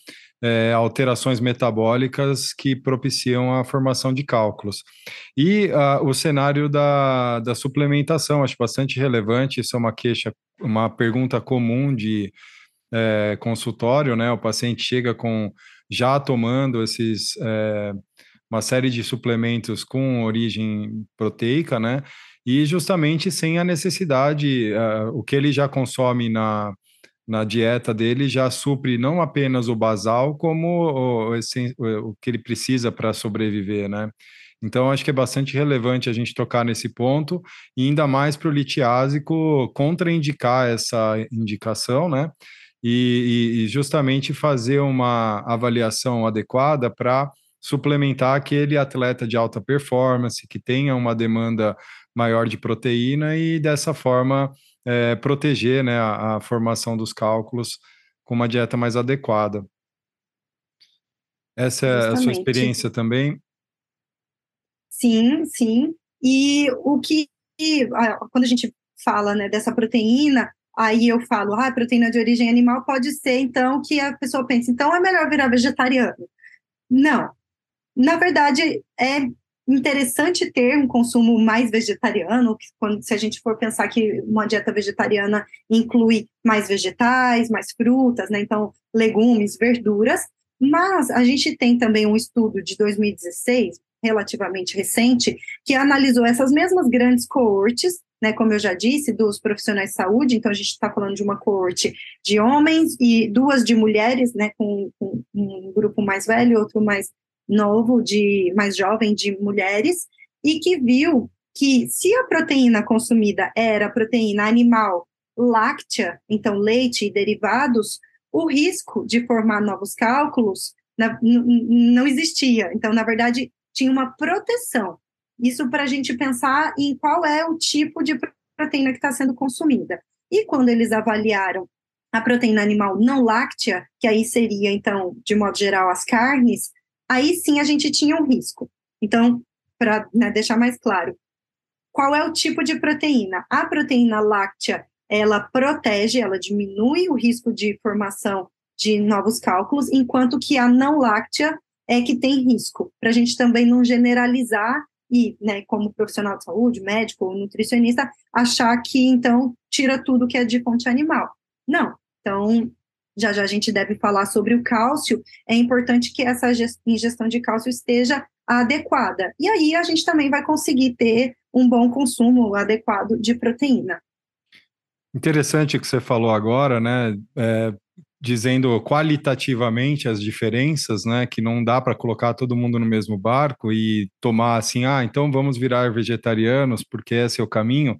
é, alterações metabólicas que propiciam a formação de cálculos. E uh, o cenário da, da suplementação, acho bastante relevante, isso é uma queixa, uma pergunta comum de é, consultório, né? O paciente chega com já tomando esses é, uma série de suplementos com origem proteica, né? E justamente sem a necessidade, uh, o que ele já consome na na dieta dele já supre não apenas o basal, como o, o, que ele precisa para sobreviver, né? Então, acho que é bastante relevante a gente tocar nesse ponto, e ainda mais para o litiásico contraindicar essa indicação, né? E, e, justamente fazer uma avaliação adequada para suplementar aquele atleta de alta performance que tenha uma demanda maior de proteína e dessa forma é, proteger né, a, a, formação dos cálculos com uma dieta mais adequada. Essa Justamente. é a sua experiência também? Sim, sim. E o que, quando a gente fala né, dessa proteína, aí eu falo, ah, proteína de origem animal pode ser, então, que a pessoa pensa, então é melhor virar vegetariano. Não. Na verdade, é interessante ter um consumo mais vegetariano, quando se a gente for pensar que uma dieta vegetariana inclui mais vegetais, mais frutas, né? Então, legumes, verduras. Mas a gente tem também um estudo de 2016, relativamente recente, que analisou essas mesmas grandes coortes, né, como eu já disse, dos profissionais de saúde, então a gente está falando de uma coorte de homens e duas de mulheres, né, com, com um grupo mais velho, outro mais novo, de mais jovem, de mulheres, e que viu que se a proteína consumida era proteína animal láctea, então leite e derivados, o risco de formar novos cálculos não existia. Então, na verdade, tinha uma proteção. Isso para a gente pensar em qual é o tipo de proteína que está sendo consumida. E quando eles avaliaram a proteína animal não láctea, que aí seria, então, de modo geral, as carnes, aí sim a gente tinha um risco. Então, para né, deixar mais claro, qual é o tipo de proteína? A proteína láctea, ela protege, ela diminui o risco de formação de novos cálculos, enquanto que a não láctea é que tem risco, para a gente também não generalizar e, né, como profissional de saúde, médico ou nutricionista, achar que então tira tudo que é de fonte animal. Não. Então, já já a gente deve falar sobre o cálcio. É importante que essa ingestão de cálcio esteja adequada. E aí a gente também vai conseguir ter um bom consumo adequado de proteína. Interessante que você falou agora, né? É, dizendo qualitativamente as diferenças, né? Que não dá para colocar todo mundo no mesmo barco e tomar assim, ah, então vamos virar vegetarianos porque esse é o caminho.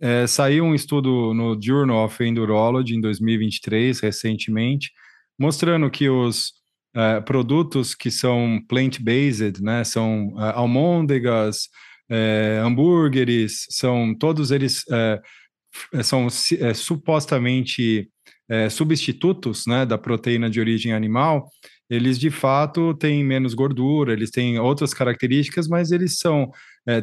É, saiu um estudo no Journal of Endurology em 2023, recentemente, mostrando que os é, produtos que são plant-based, né, são é, almôndegas, é, hambúrgueres, são todos eles é, são é, supostamente substitutos né, da proteína de origem animal, eles de fato têm menos gordura, eles têm outras características, mas eles são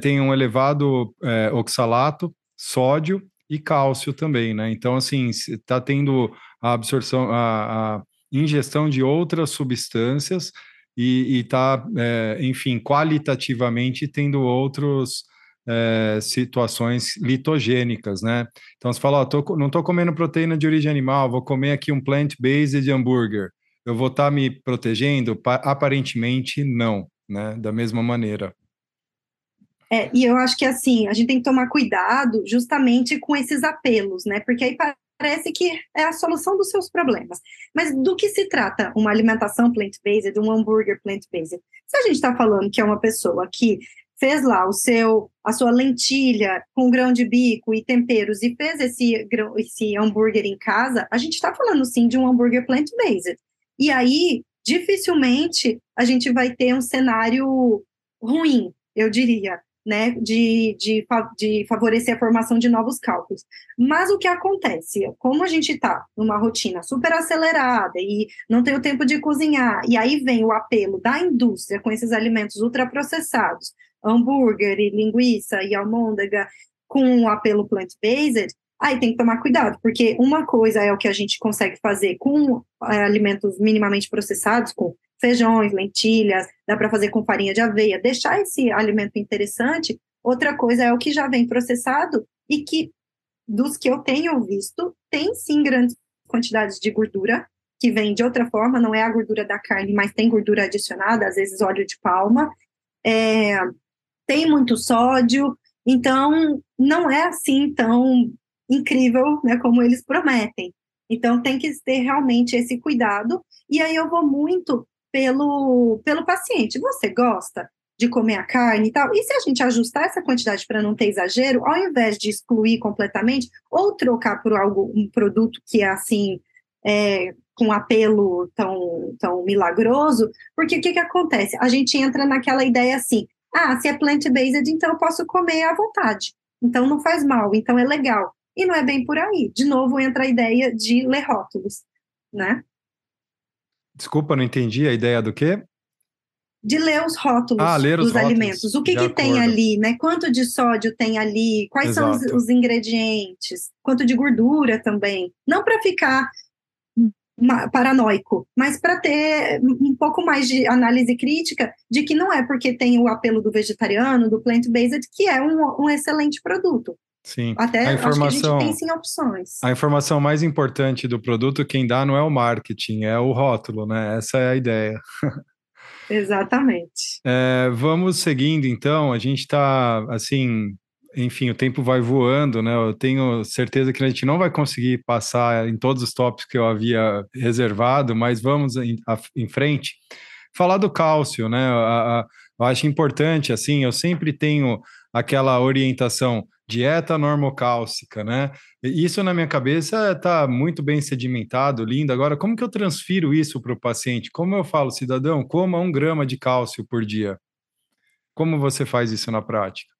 têm um elevado oxalato, sódio e cálcio também, né? Então, assim, está tendo a absorção, a, a, ingestão de outras substâncias e está, é, enfim, qualitativamente tendo outros é, situações litogênicas, né? Então, você fala, ó, tô, não estou comendo proteína de origem animal, vou comer aqui um plant-based hambúrguer. Eu vou estar tá me protegendo? Aparentemente, não, né? Da mesma maneira. É, e eu acho que assim, a gente tem que tomar cuidado justamente com esses apelos, né? Porque aí parece que é a solução dos seus problemas. Mas do que se trata uma alimentação plant-based, um hambúrguer plant-based? Se a gente está falando que é uma pessoa que fez lá o seu a sua lentilha com grão de bico e temperos e fez esse esse hambúrguer em casa, a gente está falando sim de um hambúrguer plant-based. E aí, dificilmente a gente vai ter um cenário ruim, eu diria né, de, de, de favorecer a formação de novos cálculos. Mas o que acontece? Como a gente está numa rotina super acelerada e não tem o tempo de cozinhar, e aí vem o apelo da indústria com esses alimentos ultraprocessados, hambúrguer e linguiça e almôndega, com o apelo plant-based, aí tem que tomar cuidado, porque uma coisa é o que a gente consegue fazer com é, alimentos minimamente processados, com feijões, lentilhas, dá para fazer com farinha de aveia, deixar esse alimento interessante. Outra coisa é o que já vem processado e que, dos que eu tenho visto, tem sim grandes quantidades de gordura, que vem de outra forma, não é a gordura da carne, mas tem gordura adicionada, às vezes óleo de palma, é, tem muito sódio, então não é assim tão incrível né, como eles prometem. Então tem que ter realmente esse cuidado, e aí eu vou muito pelo, pelo paciente. Você gosta de comer a carne e tal? E se a gente ajustar essa quantidade para não ter exagero, ao invés de excluir completamente, ou trocar por algo, um produto que é assim, é, com apelo tão, tão milagroso, porque o que, que acontece? A gente entra naquela ideia assim, ah, se é plant-based, então eu posso comer à vontade. Então não faz mal, então é legal. E não é bem por aí. De novo entra a ideia de ler rótulos, né? Desculpa, não entendi a ideia do quê? De ler os rótulos ah, ler os dos rótulos. alimentos. O que, que tem ali, né? Quanto de sódio tem ali? Quais Exato. são os, os ingredientes? Quanto de gordura também? Não para ficar paranoico, mas para ter um pouco mais de análise crítica de que não é porque tem o apelo do vegetariano, do plant-based, que é um, um excelente produto. Sim. Até a informação, a gente tem sim opções. A informação mais importante do produto, quem dá não é o marketing, é o rótulo, né? Essa é a ideia. Exatamente. É, vamos seguindo, então. A gente está, assim, enfim, o tempo vai voando, né? Eu tenho certeza que a gente não vai conseguir passar em todos os tópicos que eu havia reservado, mas vamos em, a, em frente. Falar do cálcio, né? A, a, eu acho importante, assim, eu sempre tenho aquela orientação dieta normocálcica, né? Isso na minha cabeça está muito bem sedimentado, lindo. Agora, como que eu transfiro isso para o paciente? Como eu falo, cidadão, coma um grama de cálcio por dia? Como você faz isso na prática?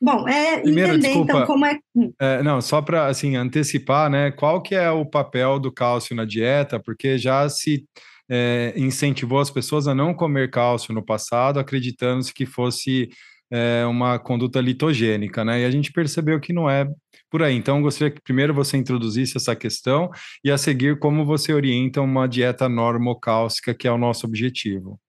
Bom, é Primeiro, entender então, desculpa, então como é... Hum. é não, só para assim antecipar, né? Qual que é o papel do cálcio na dieta? Porque já se é, incentivou as pessoas a não comer cálcio no passado, acreditando-se que fosse é, uma conduta litogênica, né? E a gente percebeu que não é por aí. Então, gostaria que primeiro você introduzisse essa questão e a seguir como você orienta uma dieta normocálcica, que é o nosso objetivo.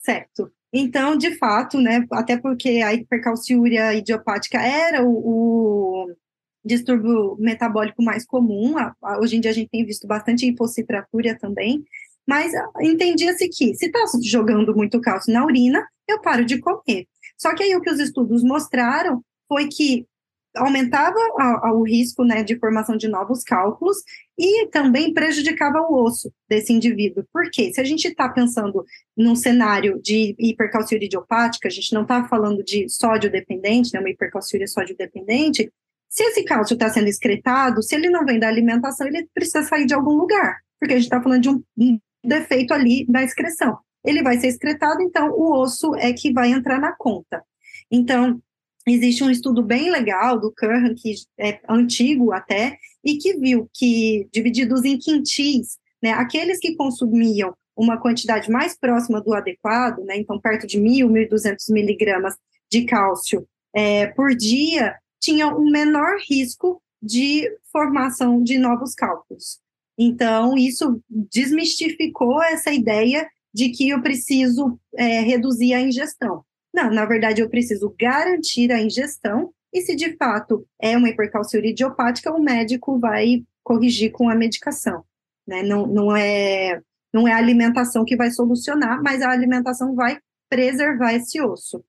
Certo. Então, de fato, né, até porque a hipercalciúria idiopática era o, o distúrbio metabólico mais comum, a, a, hoje em dia a gente tem visto bastante hipocitracúria também, mas entendia-se que se está jogando muito cálcio na urina, eu paro de comer. Só que aí o que os estudos mostraram foi que aumentava a, a, o risco né, de formação de novos cálculos e também prejudicava o osso desse indivíduo. Por quê? Se a gente está pensando num cenário de hipercalciúria idiopática, a gente não está falando de sódio dependente, né, uma hipercalciúria sódio dependente, se esse cálcio está sendo excretado, se ele não vem da alimentação, ele precisa sair de algum lugar, porque a gente está falando de um, um defeito ali da excreção. Ele vai ser excretado, então o osso é que vai entrar na conta. Então, existe um estudo bem legal do Curran, que é antigo até, e que viu que, divididos em quintis, né, aqueles que consumiam uma quantidade mais próxima do adequado, né, então perto de 1.000, 1.200 miligramas de cálcio é, por dia, tinham um menor risco de formação de novos cálculos. Então, isso desmistificou essa ideia de que eu preciso é, reduzir a ingestão. Não, na verdade, eu preciso garantir a ingestão, e se de fato é uma hipercalciúria idiopática, o médico vai corrigir com a medicação. Né? Não, não, é, não é a alimentação que vai solucionar, mas a alimentação vai preservar esse osso.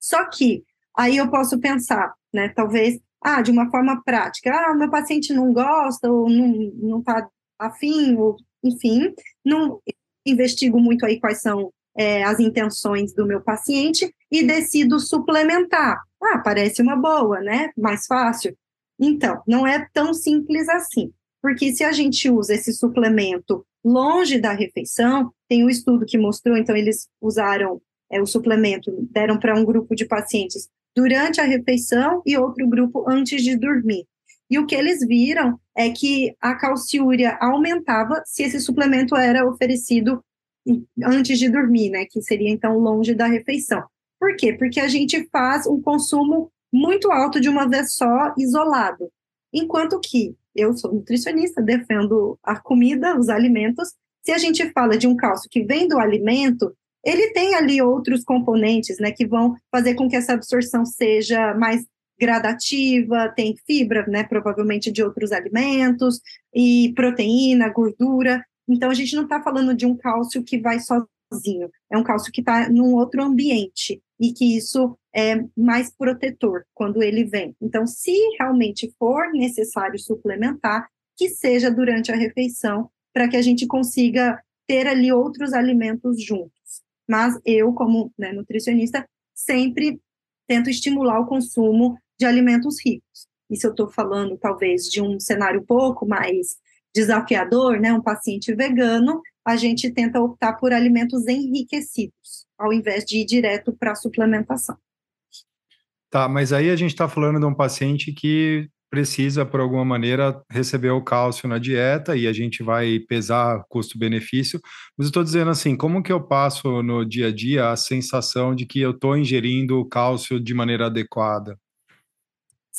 Só que aí eu posso pensar, né, talvez, ah, de uma forma prática, ah, o meu paciente não gosta, ou não está afim, ou enfim, não investigo muito aí quais são é, as intenções do meu paciente e decido suplementar. Ah, parece uma boa, né? Mais fácil. Então, não é tão simples assim, porque se a gente usa esse suplemento longe da refeição, tem um estudo que mostrou, então eles usaram é, o suplemento, deram para um grupo de pacientes durante a refeição e outro grupo antes de dormir. E o que eles viram é que a calciúria aumentava se esse suplemento era oferecido antes de dormir, né? Que seria então longe da refeição. Por quê? Porque a gente faz um consumo muito alto de uma vez só, isolado. Enquanto que eu sou nutricionista, defendo a comida, os alimentos. Se a gente fala de um cálcio que vem do alimento, ele tem ali outros componentes, né, que vão fazer com que essa absorção seja mais gradativa, tem fibra, né, provavelmente de outros alimentos, e proteína, gordura. Então, a gente não está falando de um cálcio que vai sozinho, é um cálcio que está num outro ambiente e que isso é mais protetor quando ele vem. Então, se realmente for necessário suplementar, que seja durante a refeição, para que a gente consiga ter ali outros alimentos juntos. Mas eu, como né, nutricionista, sempre tento estimular o consumo de alimentos ricos. E se eu estou falando, talvez, de um cenário um pouco mais desafiador, né, um paciente vegano, a gente tenta optar por alimentos enriquecidos, ao invés de ir direto para a suplementação. Tá, mas aí a gente está falando de um paciente que precisa, por alguma maneira, receber o cálcio na dieta e a gente vai pesar custo-benefício. Mas eu estou dizendo assim, como que eu passo no dia a dia a sensação de que eu estou ingerindo cálcio de maneira adequada?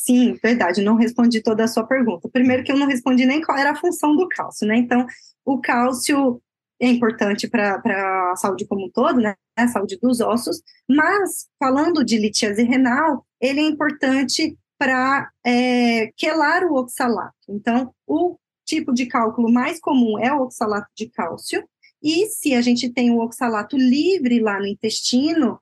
Sim, verdade, não respondi toda a sua pergunta. Primeiro que eu não respondi nem qual era a função do cálcio, né? Então, o cálcio é importante para a saúde como um todo, né? A saúde dos ossos, mas falando de litíase renal, ele é importante para é, quelar o oxalato. Então, o tipo de cálculo mais comum é o oxalato de cálcio, e se a gente tem o oxalato livre lá no intestino,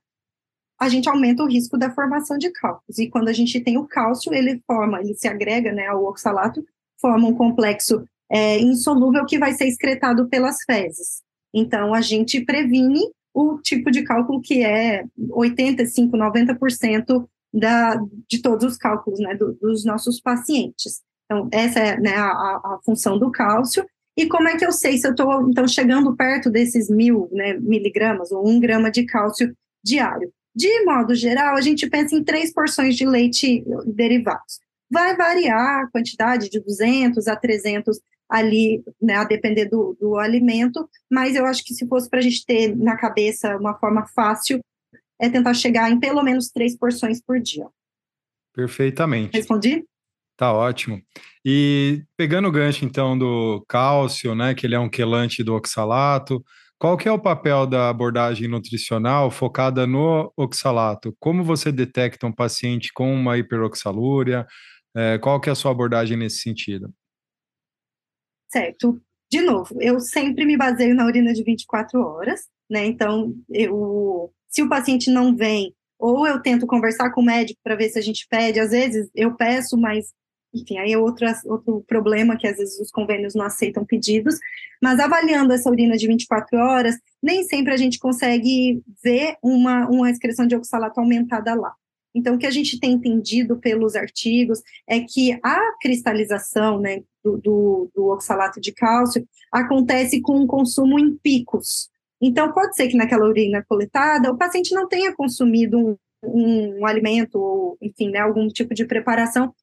a gente aumenta o risco da formação de cálculos. E quando a gente tem o cálcio, ele forma, ele se agrega né, ao oxalato, forma um complexo é, insolúvel que vai ser excretado pelas fezes. Então, a gente previne o tipo de cálculo que é 85, 90% da, de todos os cálculos né, do, dos nossos pacientes. Então, essa é né, a, a, função do cálcio. E como é que eu sei se eu estou, então, chegando perto desses mil né, miligramas ou um grama de cálcio diário? De modo geral, a gente pensa em três porções de leite derivados. Vai variar a quantidade de 200 a 300 ali, né, a depender do, do alimento, mas eu acho que se fosse para a gente ter na cabeça uma forma fácil, é tentar chegar em pelo menos três porções por dia. Perfeitamente. Respondi? Tá ótimo. E pegando o gancho então do cálcio, né, que ele é um quelante do oxalato, qual que é o papel da abordagem nutricional focada no oxalato? Como você detecta um paciente com uma hiperoxalúria? É, qual que é a sua abordagem nesse sentido? Certo. De novo, eu sempre me baseio na urina de 24 horas, né? Então, eu, se o paciente não vem, ou eu tento conversar com o médico para ver se a gente pede, às vezes eu peço, mas enfim, aí é outro, problema que às vezes os convênios não aceitam pedidos, mas avaliando essa urina de 24 horas, nem sempre a gente consegue ver uma, uma excreção de oxalato aumentada lá. Então, o que a gente tem entendido pelos artigos é que a cristalização né, do, do, do oxalato de cálcio acontece com um consumo em picos. Então, pode ser que naquela urina coletada o paciente não tenha consumido um, um, um alimento ou, enfim, né, algum tipo de preparação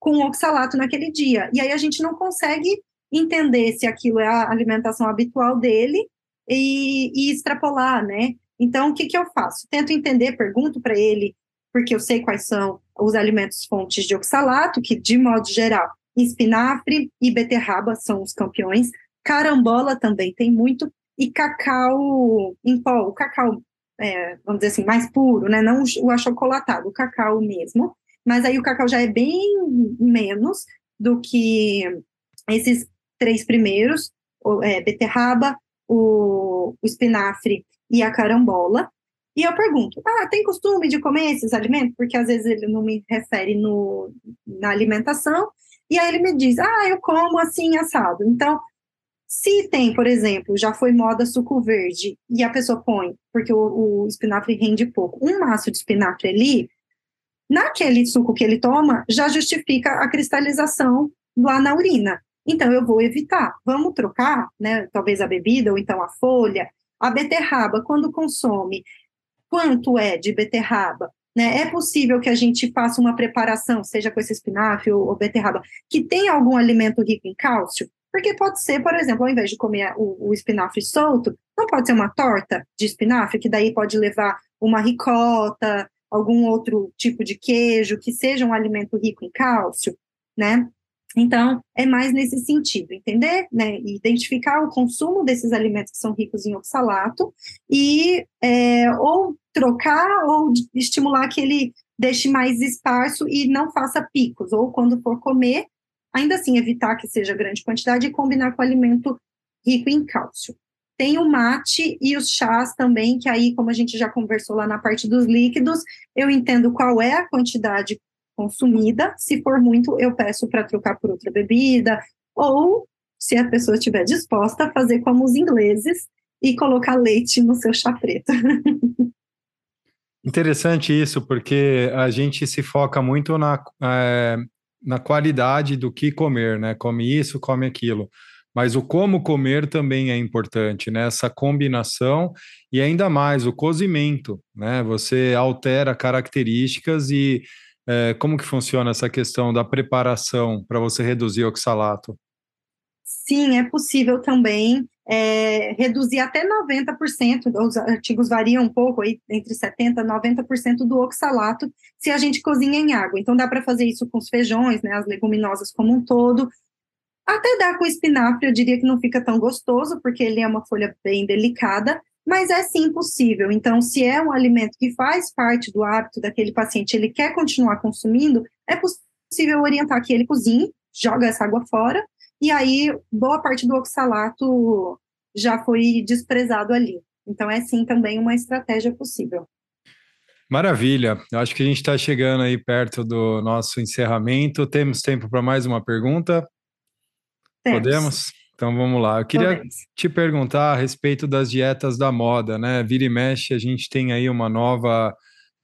com oxalato naquele dia. E aí a gente não consegue entender se aquilo é a alimentação habitual dele e, e extrapolar, né? Então, o que, que eu faço? Tento entender, pergunto para ele, porque eu sei quais são os alimentos fontes de oxalato, que, de modo geral, espinafre e beterraba são os campeões, carambola também tem muito, e cacau em pó, o cacau, é, vamos dizer assim, mais puro, né? Não o achocolatado, o cacau mesmo mas aí o cacau já é bem menos do que esses três primeiros, o, é, beterraba, o, o espinafre e a carambola. E eu pergunto, ah, tem costume de comer esses alimentos? Porque às vezes ele não me refere no, na alimentação, e aí ele me diz, ah, eu como assim assado. Então, se tem, por exemplo, já foi moda suco verde, e a pessoa põe, porque o, o espinafre rende pouco, um maço de espinafre ali, naquele suco que ele toma, já justifica a cristalização lá na urina. Então, eu vou evitar. Vamos trocar, né? Talvez a bebida ou então a folha. A beterraba, quando consome, quanto é de beterraba? Né? É possível que a gente faça uma preparação, seja com esse espinafre ou, ou beterraba, que tenha algum alimento rico em cálcio? Porque pode ser, por exemplo, ao invés de comer o, o, espinafre solto, não pode ser uma torta de espinafre, que daí pode levar uma ricota, algum outro tipo de queijo, que seja um alimento rico em cálcio, né? Então, é mais nesse sentido, entender, né? Identificar o consumo desses alimentos que são ricos em oxalato e é, ou trocar ou estimular que ele deixe mais espaço e não faça picos, ou quando for comer, ainda assim evitar que seja grande quantidade e combinar com alimento rico em cálcio. Tem o mate e os chás também, que aí, como a gente já conversou lá na parte dos líquidos, eu entendo qual é a quantidade consumida. Se for muito, eu peço para trocar por outra bebida, ou, se a pessoa estiver disposta, fazer como os ingleses e colocar leite no seu chá preto. Interessante isso, porque a gente se foca muito na, é, na qualidade do que comer, né? Come isso, come aquilo mas o como comer também é importante, né? Essa combinação e ainda mais o cozimento, né? Você altera características e é, como que funciona essa questão da preparação para você reduzir o oxalato? Sim, é possível também é, reduzir até 90%, os artigos variam um pouco, aí, entre 70% e 90% do oxalato, se a gente cozinha em água. Então, dá para fazer isso com os feijões, né, as leguminosas como um todo, até dá com espinafre, eu diria que não fica tão gostoso, porque ele é uma folha bem delicada, mas é sim possível. Então, se é um alimento que faz parte do hábito daquele paciente, ele quer continuar consumindo, é possível orientar que ele cozinhe, joga essa água fora, e aí boa parte do oxalato já foi desprezado ali. Então, é sim também uma estratégia possível. Maravilha. Acho que a gente está chegando aí perto do nosso encerramento. Temos tempo para mais uma pergunta? Temos. Podemos? Então vamos lá. Eu queria Podemos. te perguntar a respeito das dietas da moda, né? Vira e mexe, a gente tem aí uma nova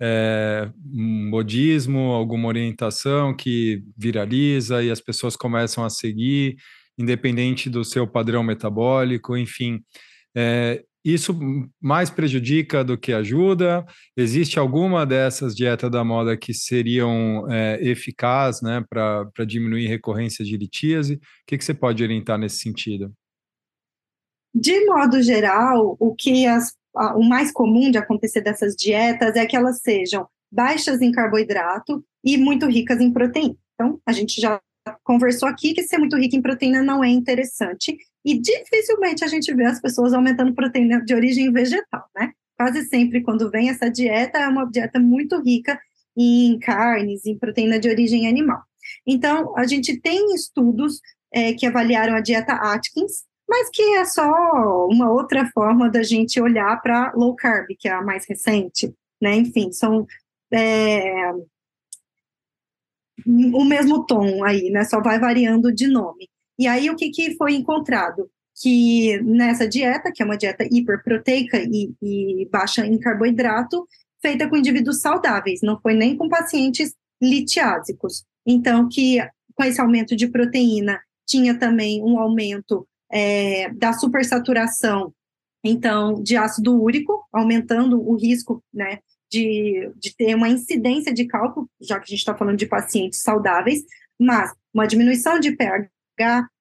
é, um modismo, alguma orientação que viraliza e as pessoas começam a seguir, independente do seu padrão metabólico, enfim. É, isso mais prejudica do que ajuda? Existe alguma dessas dietas da moda que seriam é, eficazes né, para diminuir recorrência de litíase? O que, que você pode orientar nesse sentido? De modo geral, o que as, o mais comum de acontecer dessas dietas é que elas sejam baixas em carboidrato e muito ricas em proteína. Então, a gente já conversou aqui que ser muito rico em proteína não é interessante e dificilmente a gente vê as pessoas aumentando proteína de origem vegetal, né? Quase sempre quando vem essa dieta é uma dieta muito rica em carnes, em proteína de origem animal. Então, a gente tem estudos é, que avaliaram a dieta Atkins, mas que é só uma outra forma da gente olhar para low carb, que é a mais recente, né? Enfim, são é, o mesmo tom aí, né? Só vai variando de nome. E aí, o que, que foi encontrado? Que nessa dieta, que é uma dieta hiperproteica e, e baixa em carboidrato, feita com indivíduos saudáveis, não foi nem com pacientes litiásicos. Então, que com esse aumento de proteína, tinha também um aumento é, da supersaturação, então, de ácido úrico, aumentando o risco, né, de, de ter uma incidência de cálculo, já que a gente está falando de pacientes saudáveis, mas uma diminuição de pH,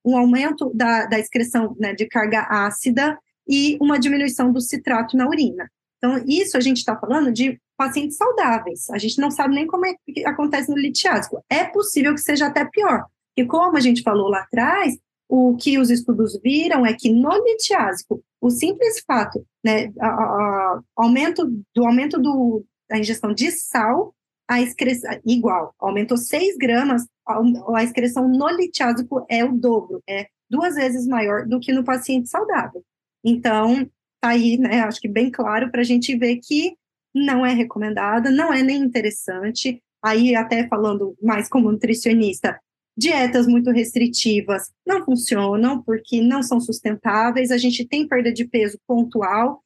um aumento da, da excreção né, de carga ácida e uma diminuição do citrato na urina. Então, isso a gente está falando de pacientes saudáveis. A gente não sabe nem como é que acontece no litiásico. É possível que seja até pior. E como a gente falou lá atrás, o que os estudos viram é que no litiásico, o simples fato, né, a, a, aumento do aumento do, da ingestão de sal, a excreção, igual, aumentou 6 gramas, a, a excreção no litiásico é o dobro, é duas vezes maior do que no paciente saudável. Então, tá aí, né, acho que bem claro para a gente ver que não é recomendada, não é nem interessante. Aí, até falando mais como nutricionista, Dietas muito restritivas não funcionam porque não são sustentáveis. A gente tem perda de peso pontual,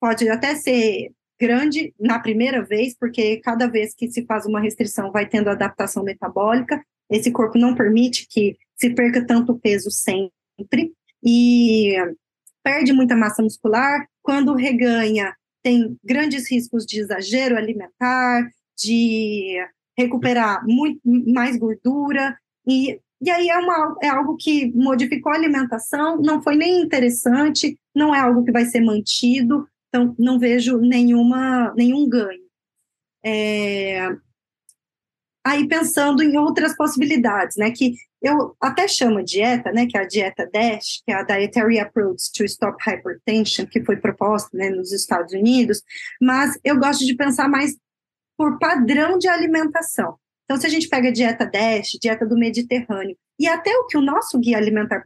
pode até ser grande na primeira vez, porque cada vez que se faz uma restrição vai tendo adaptação metabólica. Esse corpo não permite que se perca tanto peso sempre e perde muita massa muscular. Quando reganha, tem grandes riscos de exagero alimentar, de recuperar muito mais gordura e, e aí é, uma, é algo que modificou a alimentação, não foi nem interessante, não é algo que vai ser mantido, então não vejo nenhuma, nenhum ganho. É, aí pensando em outras possibilidades, né, que eu até chamo dieta, né, que é a dieta DASH, que é a Dietary Approach to Stop Hypertension, que foi proposta, né, nos Estados Unidos, mas eu gosto de pensar mais por padrão de alimentação. Então, se a gente pega a dieta DASH, dieta do Mediterrâneo, e até o que o nosso guia alimentar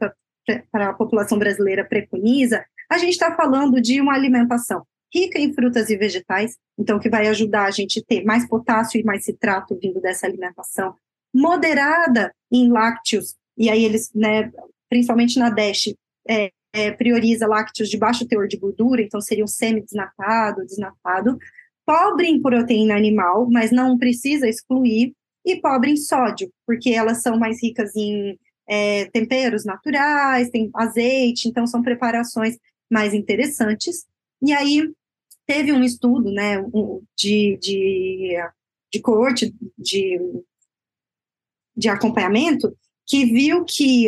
para a população brasileira preconiza, a gente está falando de uma alimentação rica em frutas e vegetais, então que vai ajudar a gente a ter mais potássio e mais citrato vindo dessa alimentação, moderada em lácteos, e aí eles, né, principalmente na DASH, é, é, prioriza lácteos de baixo teor de gordura, então seriam semi-desnatado, desnatado, pobre em proteína animal, mas não precisa excluir, e pobre em sódio, porque elas são mais ricas em é, temperos naturais, tem azeite, então são preparações mais interessantes. E aí teve um estudo, né, de, de, de coorte, de, de acompanhamento, que viu que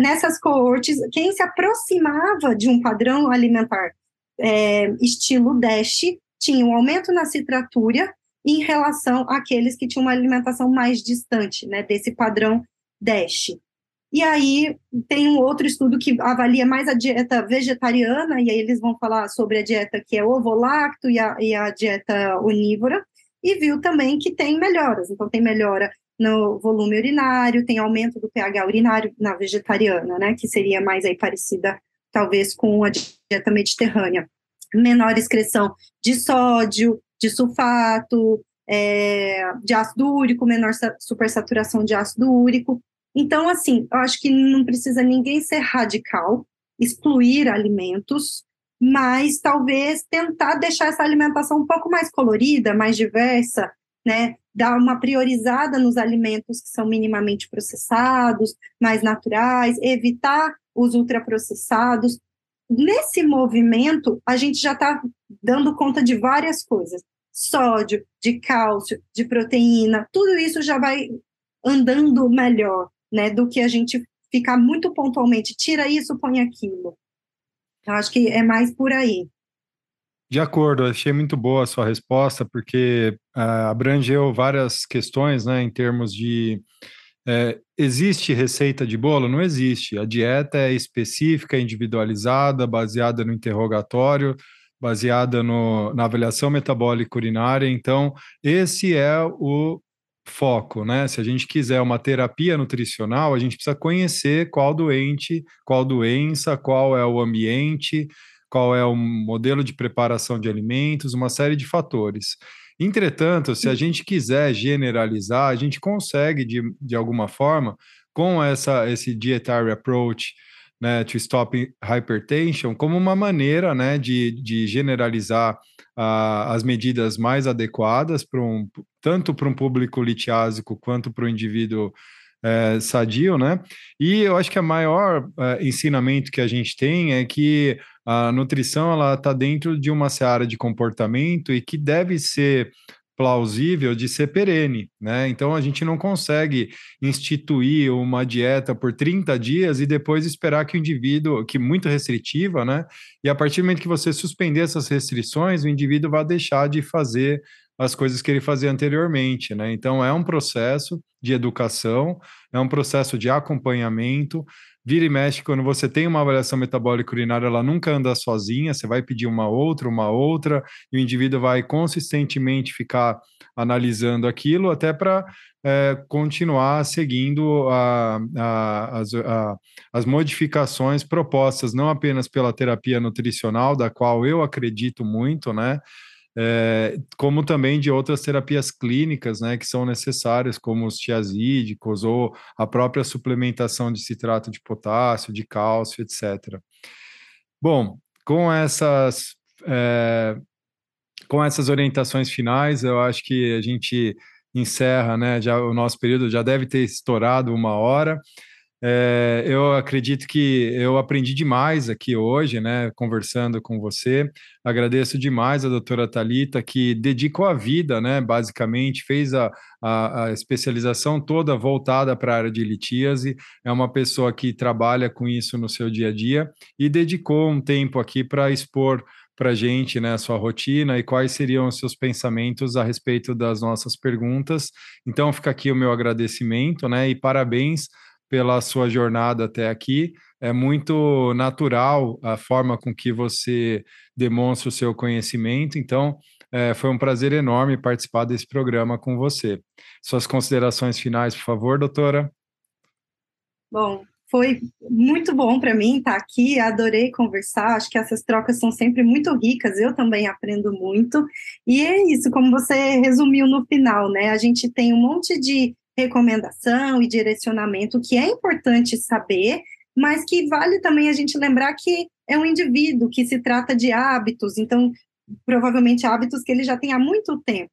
nessas coortes, quem se aproximava de um padrão alimentar é, estilo DASH tinha um aumento na citratúria em relação àqueles que tinham uma alimentação mais distante, né, desse padrão DASH. E aí tem um outro estudo que avalia mais a dieta vegetariana, e aí eles vão falar sobre a dieta que é ovo-lacto e a, e a dieta onívora, e viu também que tem melhoras. Então, tem melhora no volume urinário, tem aumento do pH urinário na vegetariana, né, que seria mais aí parecida, talvez, com a dieta mediterrânea. Menor excreção de sódio, de sulfato, é, de ácido úrico, menor supersaturação de ácido úrico. Então, assim, eu acho que não precisa ninguém ser radical, excluir alimentos, mas talvez tentar deixar essa alimentação um pouco mais colorida, mais diversa, né? Dar uma priorizada nos alimentos que são minimamente processados, mais naturais, evitar os ultraprocessados, nesse movimento, a gente já está dando conta de várias coisas. Sódio, de cálcio, de proteína, tudo isso já vai andando melhor, né, do que a gente ficar muito pontualmente, tira isso, põe aquilo. Eu acho que é mais por aí. De acordo, achei muito boa a sua resposta, porque uh, abrangeu várias questões, né, em termos de é, existe receita de bolo? Não existe. A dieta é específica, individualizada, baseada no interrogatório, baseada no, na avaliação metabólica urinária. Então, esse é o foco, né? Se a gente quiser uma terapia nutricional, a gente precisa conhecer qual doente, qual doença, qual é o ambiente, qual é o modelo de preparação de alimentos, uma série de fatores. Entretanto, se a gente quiser generalizar, a gente consegue, de, de alguma forma, com essa, esse dietary approach, né, to stop hypertension, como uma maneira né, de, de generalizar as medidas mais adequadas para um, tanto para um público litiásico quanto para o indivíduo é, sadio, né? E eu acho que o maior é, ensinamento que a gente tem é que a nutrição ela está dentro de uma seara de comportamento e que deve ser plausível de ser perene, né? Então a gente não consegue instituir uma dieta por 30 dias e depois esperar que o indivíduo, que muito restritiva, né? E a partir do momento que você suspender essas restrições, o indivíduo vai deixar de fazer as coisas que ele fazia anteriormente, né? Então é um processo de educação, é um processo de acompanhamento. Vira e mexe, quando você tem uma avaliação metabólica urinária, ela nunca anda sozinha, você vai pedir uma outra, uma outra, e o indivíduo vai consistentemente ficar analisando aquilo até para é, continuar seguindo a, a, as, a, as modificações propostas, não apenas pela terapia nutricional, da qual eu acredito muito, né? É, como também de outras terapias clínicas, né, que são necessárias, como os tiazídicos ou a própria suplementação de citrato de potássio, de cálcio, etc. Bom, com essas é, com essas orientações finais, eu acho que a gente encerra, né? Já o nosso período já deve ter estourado uma hora. É, eu acredito que eu aprendi demais aqui hoje, né, conversando com você. Agradeço demais a doutora Talita que dedicou a vida, né, basicamente, fez a, a, a especialização toda voltada para a área de litíase. É uma pessoa que trabalha com isso no seu dia a dia e dedicou um tempo aqui para expor para a gente né, a sua rotina e quais seriam os seus pensamentos a respeito das nossas perguntas. Então, fica aqui o meu agradecimento né, e parabéns pela sua jornada até aqui. É muito natural a forma com que você demonstra o seu conhecimento. Então, é, foi um prazer enorme participar desse programa com você. Suas considerações finais, por favor, doutora. Bom, foi muito bom para mim estar aqui, adorei conversar, acho que essas trocas são sempre muito ricas, eu também aprendo muito, e é isso, como você resumiu no final, né, a gente tem um monte de recomendação e direcionamento, que é importante saber, mas que vale também a gente lembrar que é um indivíduo, que se trata de hábitos, então, provavelmente hábitos que ele já tem há muito tempo.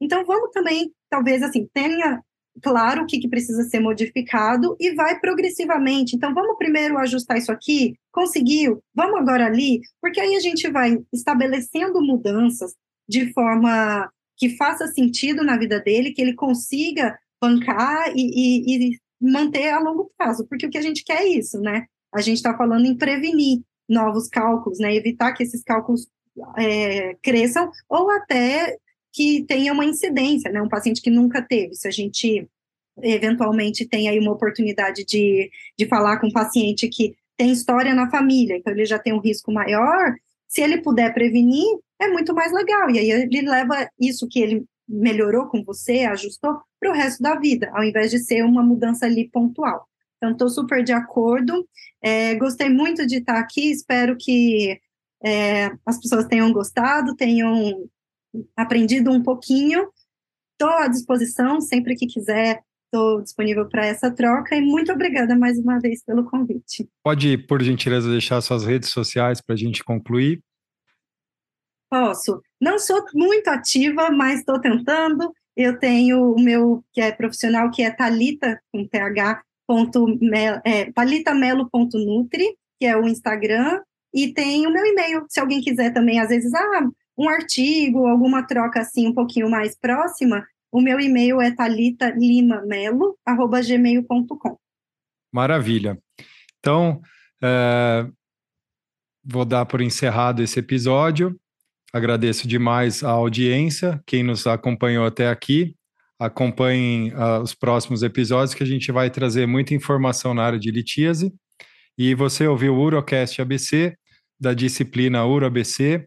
Então, vamos também, talvez, assim, tenha claro o que, que precisa ser modificado e vai progressivamente. Então, vamos primeiro ajustar isso aqui, conseguiu, vamos agora ali, porque aí a gente vai estabelecendo mudanças de forma que faça sentido na vida dele, que ele consiga bancar e, e, e manter a longo prazo, porque o que a gente quer é isso, né? A gente está falando em prevenir novos cálculos, né? Evitar que esses cálculos é, cresçam ou até que tenha uma incidência, né? Um paciente que nunca teve. Se a gente eventualmente tem aí uma oportunidade de, de falar com um paciente que tem história na família, então ele já tem um risco maior, se ele puder prevenir, é muito mais legal. E aí ele leva isso que ele melhorou com você, ajustou para o resto da vida, ao invés de ser uma mudança ali pontual. Então, estou super de acordo. É, gostei muito de estar aqui, espero que é, as pessoas tenham gostado, tenham aprendido um pouquinho. Estou à disposição, sempre que quiser, estou disponível para essa troca e muito obrigada mais uma vez pelo convite. Pode, por gentileza, deixar suas redes sociais para a gente concluir? Posso. Não sou muito ativa, mas estou tentando. Eu tenho o meu que é profissional, que é Talita com th ponto, é, talitamelo.nutri, que é o Instagram, E tem o meu e-mail, se alguém quiser também, às vezes, ah, um artigo, alguma troca assim um pouquinho mais próxima, o meu e-mail é talitalimamelo@gmail.com. Maravilha. Então, é, vou dar por encerrado esse episódio. Agradeço demais a audiência, quem nos acompanhou até aqui. Acompanhem uh, os próximos episódios que a gente vai trazer muita informação na área de litíase. E você ouviu o Urocast ABC, da disciplina UroABC.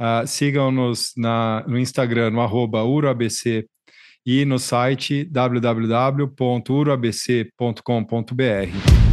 Uh, Sigam-nos no Instagram, no arroba UroABC e no site www.uroabc.com.br.